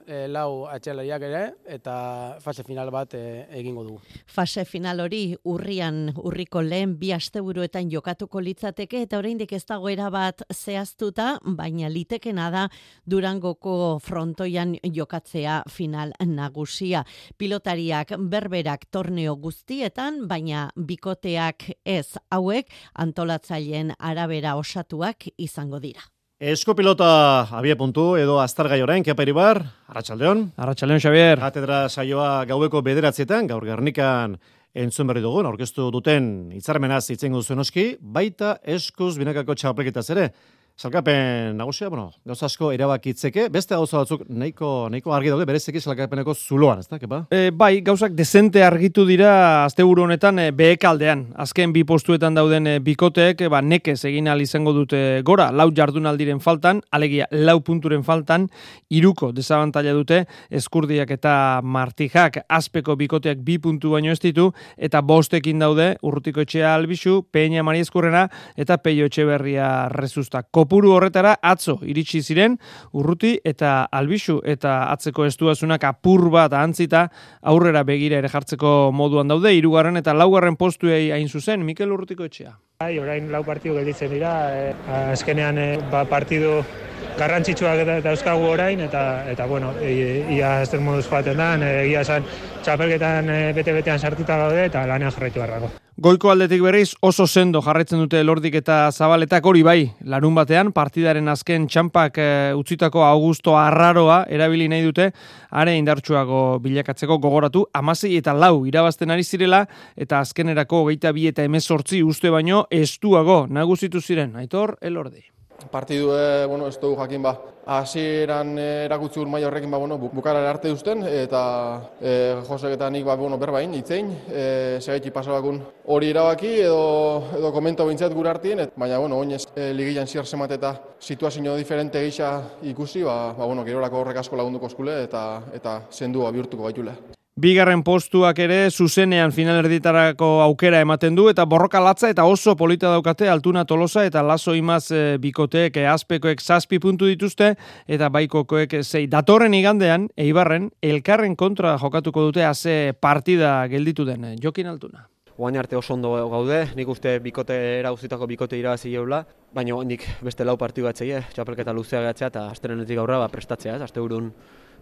e, lau atxelariak ere eta fase final bat e, egingo dugu.
Fase final hori urrian urriko lehen bi asteburuetan jokatuko litzateke eta oraindik ez dago era bat zehaztuta baina litekena da Durangoko frontoian jokatzea final nagusia. Pilotariak berberak torneo guztietan, baina bikoteak ez hauek antolatzaileen arabera osatuak izango dira.
Esko pilota abie puntu edo aztargai orain, kepa iribar, Arratxaldeon.
Arratxaldeon, Xavier.
Katedra saioa gaueko bederatzietan, gaur garnikan entzun berri dugun, aurkeztu duten hitzarmenaz itzengu zuen oski, baita eskuz binakako txapelketaz ere. Salkapen nagusia, bueno, gauza asko erabakitzeke, beste gauza batzuk nahiko, nahiko argi daude, berezeki salkapeneko zuloan, ez da, kepa?
E, bai, gauzak dezente argitu dira asteburu honetan e, behekaldean. Azken bi postuetan dauden e, bikoteek, e, ba, nekez egin izango dute gora, lau jardunaldiren faltan, alegia lau punturen faltan, iruko desabantalla dute, eskurdiak eta martijak, azpeko bikoteak bi puntu baino ez ditu, eta bostekin daude, urrutiko etxea albisu, peina mariezkurrena, eta peio etxe berria rezusta kopuru horretara atzo iritsi ziren urruti eta albisu eta atzeko estuazunak apur bat antzita aurrera begira ere jartzeko moduan daude hirugarren eta laugarren postuei hain zuzen Mikel Urrutiko etxea.
Bai, orain lau partidu gelditzen dira, eh, azkenean eh, ba, partidu garrantzitsuak dauzkagu orain eta eta bueno, ia ez moduz joaten da, egia esan txapelketan e, bete-betean sartuta gaude eta lanean jarraitu beharrako.
Goiko aldetik berriz oso sendo jarretzen dute lordik eta zabaletak hori bai, larun batean partidaren azken txampak e, utzitako augusto arraroa erabili nahi dute, are indartsuago bilakatzeko gogoratu, amasei eta lau irabazten ari zirela, eta azkenerako geita bi eta emezortzi uste baino estuago nagusitu ziren, aitor, elordi
partidu e, bueno, ez dugu jakin ba. Hasieran e, erakutsi ur maila horrekin ba, bueno, bukara arte duzten eta e, Josek eta nik ba, bueno, berbain, itzein, e, segaitzi pasabakun hori erabaki edo, edo komento bintzat gure artien, et, baina bueno, oinez e, ligilan ziar semat eta situazio diferente gisa ikusi, ba, ba, bueno, gerorako horrek asko lagunduko eskule eta, eta zendua bihurtuko gaitule.
Bigarren postuak ere zuzenean finalerditarako aukera ematen du eta borroka latza eta oso polita daukate altuna tolosa eta laso imaz e, bikoteek e, azpekoek zazpi puntu dituzte eta baikokoek zei. Datorren igandean, eibarren, elkarren kontra jokatuko dute haze partida gelditu den. Jokin altuna.
Oain arte oso ondo gaude, nik uste bikote erauzitako bikote irabazi geula, baina nik beste lau partidu batzei, txapelketa luzea gatzea eta astrenetik aurra ba, prestatzea, ez, aste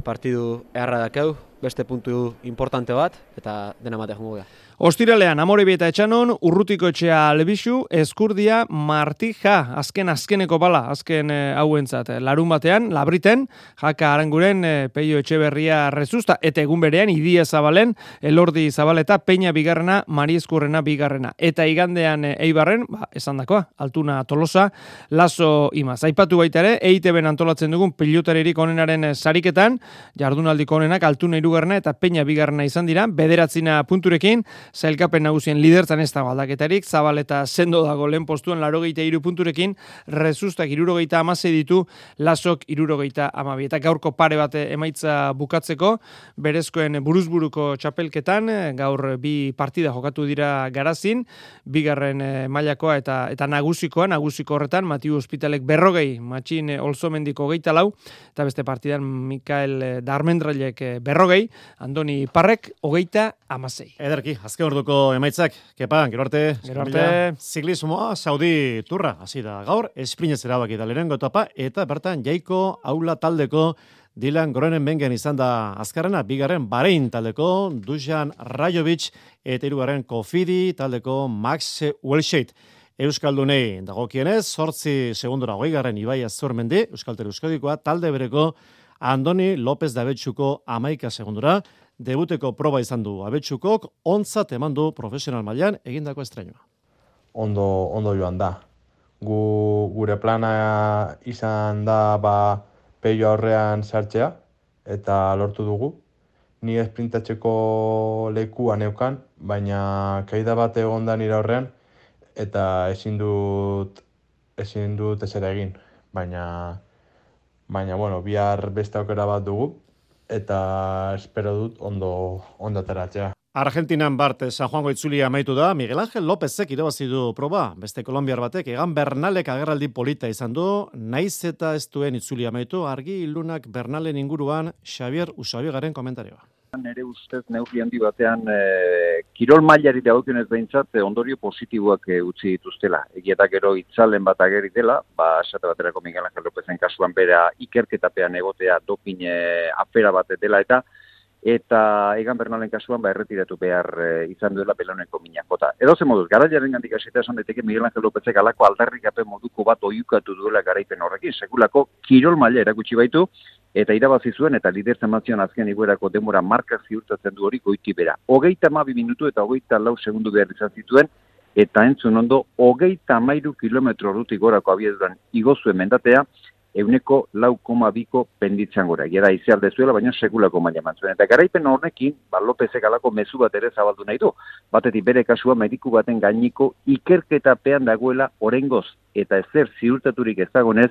partidu erra dakeu, beste puntu importante bat, eta dena mate jongo
Ostiralean, Amorebi eta Etxanon, Urrutiko etxea Albisu, Eskurdia, Martija, azken azkeneko bala, azken e, hauentzat, larun batean, labriten, jaka aranguren, e, peio etxeberria rezusta, eta egun berean, idia zabalen, elordi zabaleta, peina bigarrena, marieskurrena bigarrena. Eta igandean e, eibarren, ba, esan dakoa, altuna tolosa, laso imaz. Aipatu baita ere, EITB antolatzen dugun pilotaririk onenaren sariketan, jardunaldiko onenak, altuna irugarrena eta peina bigarrena izan dira, bederatzina punturekin, zailkapen nagusien lidertzan ez dago aldaketarik, zabaleta sendo dago lehen postuan larogeita iru punturekin, rezustak irurogeita amase ditu, lasok irurogeita amabi. Eta gaurko pare bat emaitza bukatzeko, berezkoen buruzburuko txapelketan, gaur bi partida jokatu dira garazin, bigarren eh, mailakoa eta eta nagusikoa, nagusiko horretan, Matiu Hospitalek berrogei, matxin Olzomendiko geita lau, eta beste partidan Mikael Darmendrailek berrogei, Andoni Parrek, hogeita amasei.
Ederki, azken azken orduko emaitzak, kepa, gero arte,
gero arte,
ziklismoa, Saudi turra, hasi da gaur, esprinez erabaki da lehenengo etapa, eta bertan jaiko aula taldeko Dylan Groenen bengen izan da azkarrena, bigarren Barein taldeko Dujan Rajovic eta irugarren Kofidi taldeko Max Welsheit. Euskaldunei dagokienez, sortzi segundura hogei garren Ibai Azormendi, Euskalter Euskadikoa, talde bereko Andoni López de Abetxuko amaika segundura, debuteko proba izan du Abetxukok, ontzat eman du profesional mailan egindako estrenua.
Ondo, ondo joan da. Gu, gure plana izan da ba, peio aurrean sartzea, eta lortu dugu. Ni esprintatzeko lekua neukan, baina kaida bat egon da nire aurrean, eta ezin dut ezin dut ezera egin, baina baina bueno, bihar beste aukera bat dugu eta espero dut ondo ondo ateratzea.
Argentinan bart San Juango itzulia amaitu da, Miguel Ángel Lópezek irabazi du proba, beste kolombiar batek, egan Bernalek agerraldi polita izan du, naiz eta ez duen itzulia amaitu, argi ilunak Bernalen inguruan Xavier Usabiegaren komentarioa
nere ustez neurri handi batean e, kirol mailari dagokionez behintzat e, ondorio positiboak e, utzi dituztela. Egia da gero itzalen bat ageri dela, ba esate baterako Miguel Angel Lopezen kasuan bera ikerketapean egotea dopin e, afera bat dela eta eta egan bernalen kasuan ba erretiratu behar e, izan duela beloneko minakota. Edo ze moduz, garaiaren gandik asita esan daiteke Miguel Angel Lopezek alako aldarrikapen moduko bat oiukatu duela garaipen horrekin, sekulako kirol maila erakutsi baitu, eta irabazi zuen eta lider zemazion azken iguerako demora marka ziurtatzen du hori goiti bera. Hogeita mabi minutu eta hogeita lau segundu behar izan zituen, eta entzun ondo, hogeita mairu kilometro rutik gorako abieduran igozuen mendatea, euneko lau koma biko penditzan gora. Gera izealde zuela, baina sekulako maila mantzuen. Eta garaipen hornekin, ba, Lopezek alako mezu bat ere zabaldu nahi du. Batetik bere kasua mediku baten gainiko ikerketapean dagoela orengoz eta ezer ziurtaturik ezagonez,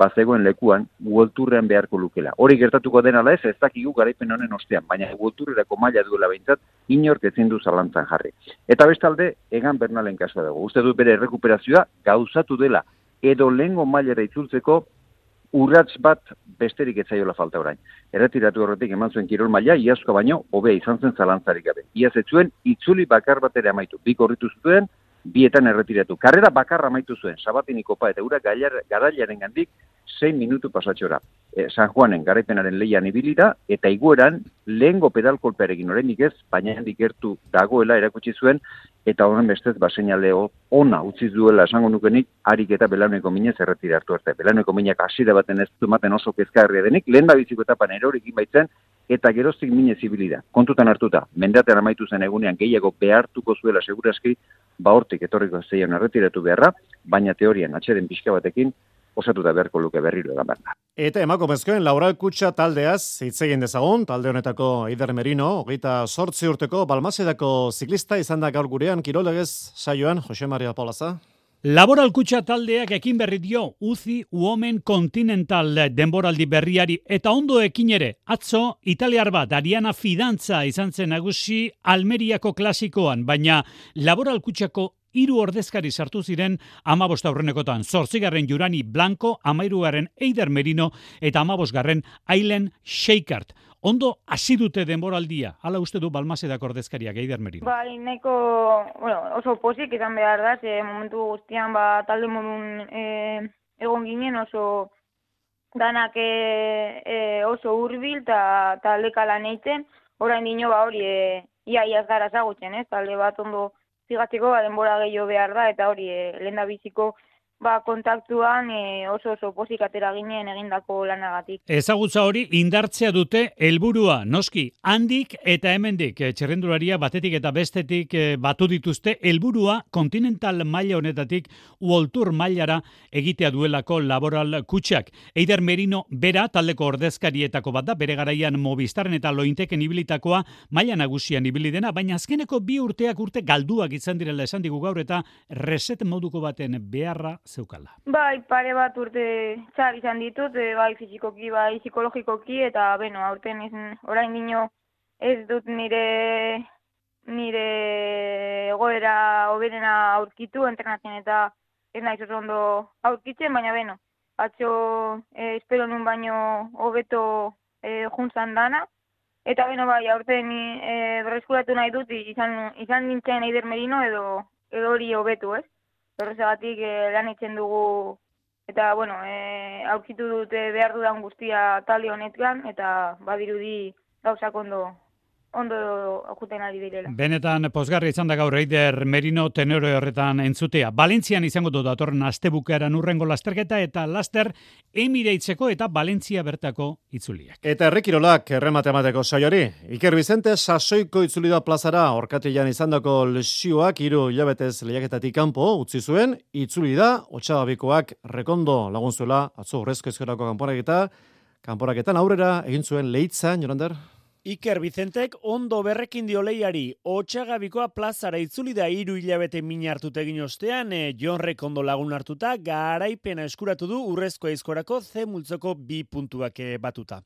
bazegoen lekuan uolturrean beharko lukela. Hori gertatuko dena da ez, ez dakigu garaipen honen ostean, baina uolturrerako maila duela behintzat, inork ezin du zalantzan jarri. Eta bestalde, egan bernalen kasua dago. Uste du bere rekuperazioa gauzatu dela, edo lehengo mailera itzultzeko, urrats bat besterik etzaiola falta orain. Erretiratu horretik eman zuen kirol maila, iazko baino, hobea izan zen zalantzarik gabe. Iaz etzuen, itzuli bakar bat ere amaitu. Bik horritu zuen, bietan erretiratu. Karrera bakarra amaitu zuen, sabatiniko pa eta ura garailaren gandik, 6 minutu pasatxora. E, San Juanen garaipenaren leian ibilita, eta igueran lehengo pedalkolpearekin oraindik ez, baina handik gertu dagoela erakutsi zuen, eta horren bestez baseinale ona utzi duela esango nukenik, harik eta belauneko minez erretiratu arte. Belauneko minak hasiera baten ez dumaten oso kezkarria denik, lehen da biziko etapan erorikin baitzen, eta geroztik minez ibilida. Kontutan hartuta, mendatean amaitu zen egunean gehiago behartuko zuela seguraski, ba hortik etorriko zeian erretiratu beharra, baina teorian atxeden pixka batekin, osatu da beharko luke berriro egan behar.
Eta emako mezkoen, Laura Kutsa taldeaz, hitzegin dezagun, talde honetako Ider Merino, hogeita sortzi urteko, balmazedako ziklista izan da gaur gurean, kirolegez saioan, Jose Maria Polaza.
Laboral kutsa taldeak ekin berri dio Uzi Women Continental denboraldi berriari eta ondo ekin ere. Atzo, italiar bat, Ariana Fidantza izan zen nagusi Almeriako klasikoan, baina laboral kutsako hiru ordezkari sartu ziren amabost aurrenekotan. Zortzigarren Jurani Blanco, amairugarren Eider Merino eta amabosgarren Ailen Sheikart ondo hasi dute denboraldia. Hala uste du Balmasedak ordezkariak Eider Merino.
Bai, nahiko, bueno, oso posik izan behar da, ze momentu guztian ba talde modun e, egon ginen oso danak e, e, oso hurbil eta talde kalan egiten, orain dino ba hori e, ia iaz gara zagutzen, ez? Talde bat ondo zigatzeko ba, denbora gehiago behar da eta hori e, da biziko ba, kontaktuan e, oso oso pozik atera ginen egindako lanagatik.
Ezagutza hori indartzea dute helburua noski handik eta hemendik e, txerrendularia batetik eta bestetik e, batu dituzte helburua kontinental maila honetatik uoltur mailara egitea duelako laboral kutsak. Eider Merino bera taldeko ordezkarietako bat da bere garaian mobistaren eta lointeken ibilitakoa maila nagusian ibili dena, baina azkeneko bi urteak urte galduak izan direla esan digu gaur eta reset moduko baten beharra zeukala.
Bai, pare bat urte txar izan ditut, e, bai fizikoki, bai psikologikoki, eta beno, aurten ez, orain dino ez dut nire nire egoera oberena aurkitu, entrenatzen eta ez nahi ondo aurkitzen, baina beno, atxo e, espero nun baino hobeto e, juntzan dana, eta beno bai, aurten e, berreskuratu nahi dut, izan, izan nintzen eider merino edo, edo hori hobetu, ez? Horrezegatik e, lan itzen dugu
eta bueno, e, aurkitu dute behar dudan guztia tali honetkan, eta badirudi gauzak ondo ondo okuten ari direla.
Benetan posgarri izan da gaur Eider Merino tenore horretan entzutea. Valentzian izango du datorren astebukeran urrengo lasterketa eta laster emireitzeko eta Valentzia bertako itzuliak.
Eta errekirolak erremate mateko saioari. Iker Vicente sasoiko itzuli da plazara orkatilan izandako lesioak hiru hilabetez lehiaketatik kanpo utzi zuen itzuli da otxababikoak rekondo lagun zuela atzo horrezko ezkerako kanporaketa kanporaketan aurrera egin zuen leitzan Jorander
Iker Vicentek ondo berrekin dio leiari, otxagabikoa plazara itzuli da iru hilabete min hartut egin ostean, e, John ondo lagun hartuta, garaipena eskuratu du urrezko eizkorako ze multzoko bi puntuak eh, batuta.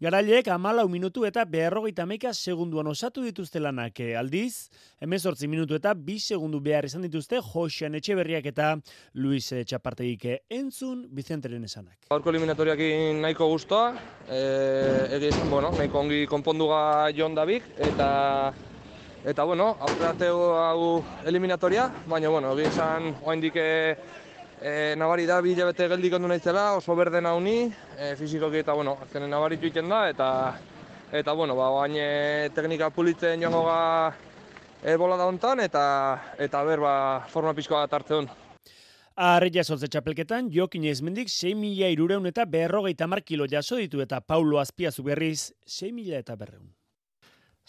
Garaileek amalau minutu eta beharrogeita meka segunduan osatu dituzte lanak e, aldiz, emezortzi minutu eta bi segundu behar izan dituzte Josean Etxeberriak eta Luis Txapartegik entzun Vicenteren esanak.
Gaurko eliminatoriakin nahiko guztua, e, egizan, bueno, nahiko ongi konpondu munduga Jon Dabik eta eta bueno, aurrateo hau eliminatoria, baina bueno, egin izan oraindik e, e, nabari da bi hilabete geldik ondu naizela, oso berde nauni, e, fizikoki eta bueno, azkenen nabaritu egiten da eta eta bueno, ba bain teknika pulitzen joango ga e, bola da hontan eta eta ber ba forma pizkoa hartze hon.
Arreia soltze txapelketan, Jokin Ezmendik 6 mila irureun eta berrogeita kilo jaso ditu eta Paulo Azpiazu berriz 6 mila eta berreun.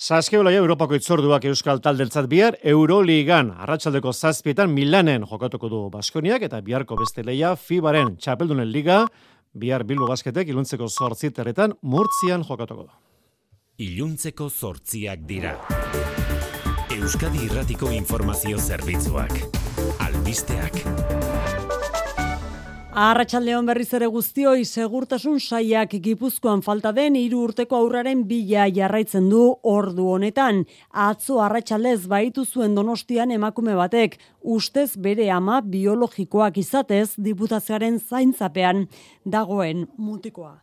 Zaskebolaia Europako itzorduak Euskal Taldeltzat bihar Euroligan arratsaldeko zazpietan Milanen jokatuko du Baskoniak eta biharko beste leia Fibaren txapeldunen liga bihar Bilbo Basketek iluntzeko zortziterretan Murtzian jokatuko du.
Iluntzeko zortziak dira. Euskadi Irratiko Informazio Zerbitzuak. Albisteak.
Arratxaldeon berriz ere guztioi segurtasun saiak gipuzkoan falta den hiru urteko aurraren bila jarraitzen du ordu honetan. Atzo arratsaldez baitu zuen donostian emakume batek, ustez bere ama biologikoak izatez diputazioaren zaintzapean dagoen mutikoa.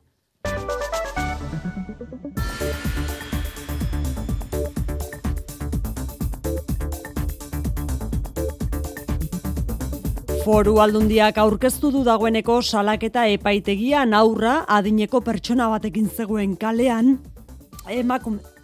Foru aldundiak aurkeztu du dagoeneko salaketa epaitegian aurra adineko pertsona batekin zegoen kalean. Emakume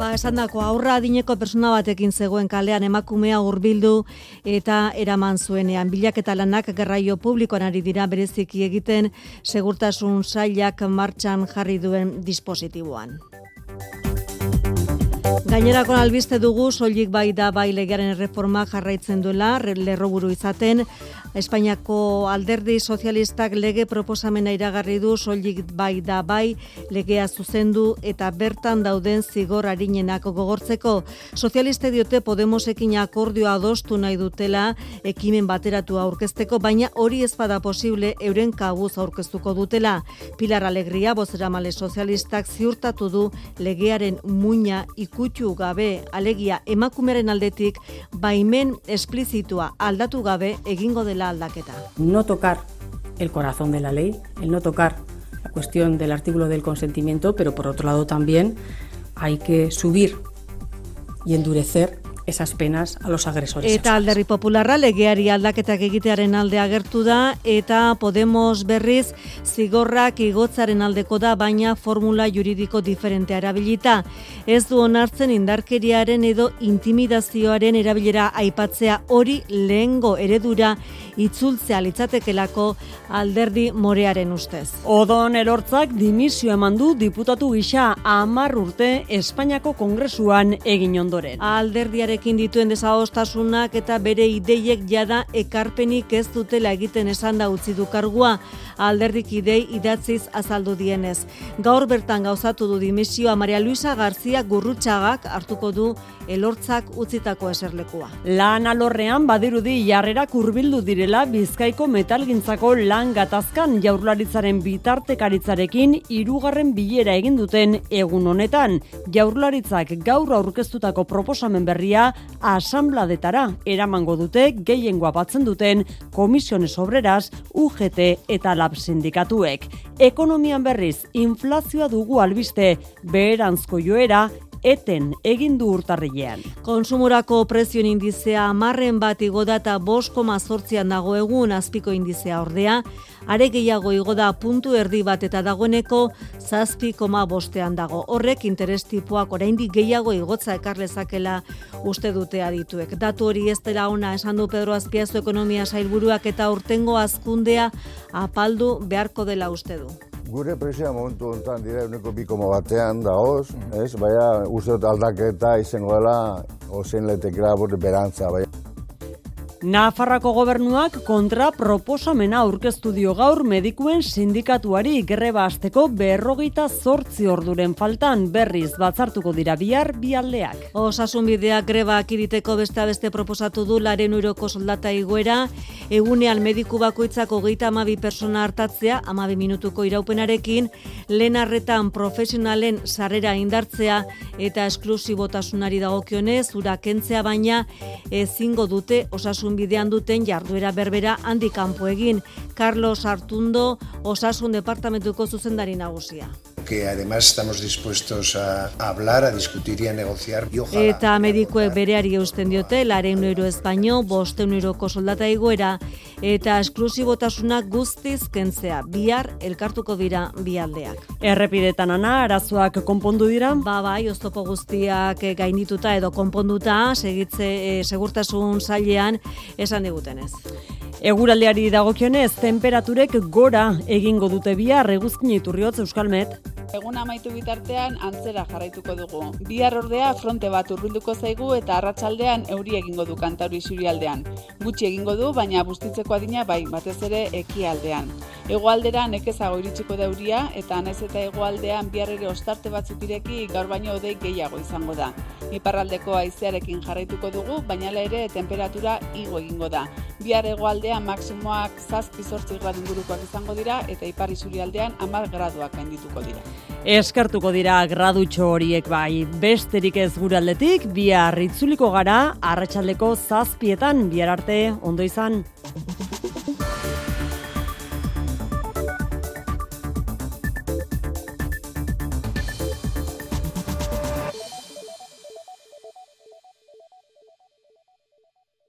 Ba, esan dako, aurra adineko persona batekin zegoen kalean emakumea hurbildu eta eraman zuenean. Bilaketa lanak garraio publikoan ari dira bereziki egiten segurtasun sailak martxan jarri duen dispositiboan. Gainerako albiste dugu, soilik bai da bai legearen reforma jarraitzen duela, lerroburu izaten, Espainiako alderdi sozialistak lege proposamena iragarri du soilik bai da bai legea zuzendu eta bertan dauden zigor harinenako gogortzeko. Sozialiste diote Podemosekin akordioa adostu nahi dutela ekimen bateratu aurkezteko, baina hori ez bada posible euren kabuz aurkeztuko dutela. Pilar Alegria, bozera male sozialistak ziurtatu du legearen muina ikutxu gabe alegia emakumeren aldetik baimen esplizitua aldatu gabe egingo dela
No tocar el corazón de la ley, el no tocar la cuestión del artículo del consentimiento, pero por otro lado también hay que subir y endurecer esas penas a los agresores.
Eta alderri popularra legeari aldaketak egitearen alde agertu da eta Podemos berriz zigorrak igotzaren aldeko da baina formula juridiko diferente erabilita. Ez du onartzen indarkeriaren edo intimidazioaren erabilera aipatzea hori lehengo eredura itzultzea litzatekelako alderdi morearen ustez. Odon erortzak dimisio eman du diputatu gisa amar urte Espainiako Kongresuan egin ondoren. Alderdiare Ekin dituen desagostasunak eta bere ideiek jada ekarpenik ez dutela egiten esan da utzi du kargua alderdik idei idatziz azaldu dienez. Gaur bertan gauzatu du dimisioa Maria Luisa Garzia Gurrutxagak hartuko du elortzak utzitako eserlekua. Lan alorrean badirudi jarrerak hurbildu direla Bizkaiko metalgintzako lan gatazkan jaurlaritzaren bitartekaritzarekin hirugarren bilera egin duten egun honetan. Jaurlaritzak gaur aurkeztutako proposamen berria asambladetara eramango dute gehiengoa batzen duten komisiones obreras, UGT eta lab sindikatuek. Ekonomian berriz, inflazioa dugu albiste, beheranzko joera
eten egin du urtarrilean.
Konsumorako prezioen indizea marren bat igodata bos koma zortzian dago egun azpiko indizea ordea, are gehiago igo da puntu erdi bat eta dagoeneko zazpi koma bostean dago. Horrek interes tipuak oraindik gehiago igotza ekarlezakela uste dute adituek. Datu hori ez dela ona esan du Pedro Azpiazu ekonomia sailburuak eta urtengo azkundea apaldu beharko dela uste du.
Gure prezioa momentu honetan dira uneko bikoma batean da hoz, ez? Baina uste dut aldaketa izango dela ozen letekera berantza, baina.
Nafarrako gobernuak kontra proposamena aurkeztu dio gaur medikuen sindikatuari greba hasteko berrogeita zortzi orduren faltan berriz batzartuko dira bihar bialdeak.
Osasun bideak greba akiriteko beste beste proposatu du laren uroko soldata iguera, egunean mediku bakoitzako geita amabi persona hartatzea, amabi minutuko iraupenarekin, lehen arretan profesionalen sarrera indartzea eta esklusibotasunari dagokionez, ura kentzea baina ezingo dute osasun bidean duten jarduera berbera handi kanpo egin. Carlos Artundo, Osasun Departamentuko zuzendari nagusia
que además estamos dispuestos a hablar, a discutir y a negociar. Y ojalá,
eta medikuek bereari eusten diote, laren euro espaino, bosten euroko soldata egoera, eta esklusibotasunak guztiz kentzea, bihar elkartuko dira bialdeak.
Errepidetan ana, arazoak konpondu dira?
Ba, bai, oztopo guztiak gaindituta edo konponduta, segitze, e, segurtasun zailean, esan digutenez.
Eguraldeari dagokionez, temperaturek gora egingo dute bihar eguzkin iturriotz Euskalmet.
Egun amaitu bitartean antzera jarraituko dugu. Bihar ordea fronte bat urbilduko zaigu eta arratsaldean euri egingo du kantauri surialdean. Gutxi egingo du, baina bustitzeko adina bai, batez ere ekialdean. Egoaldera nekezago iritsiko da euria eta naiz eta egoaldean bihar ere ostarte batzuk ireki gaur baino odei gehiago izango da. Iparraldeko haizearekin jarraituko dugu, baina ere temperatura igo egingo da. Bihar egoaldean maksimoak zazpi sortzi gradu ingurukoak izango dira eta ipar isurialdean amar graduak gaindituko dira.
Eskartuko dira gradutxo horiek bai, besterik ez gure aldetik, bihar itzuliko gara, arratsaldeko zazpietan, bihar arte, ondo izan.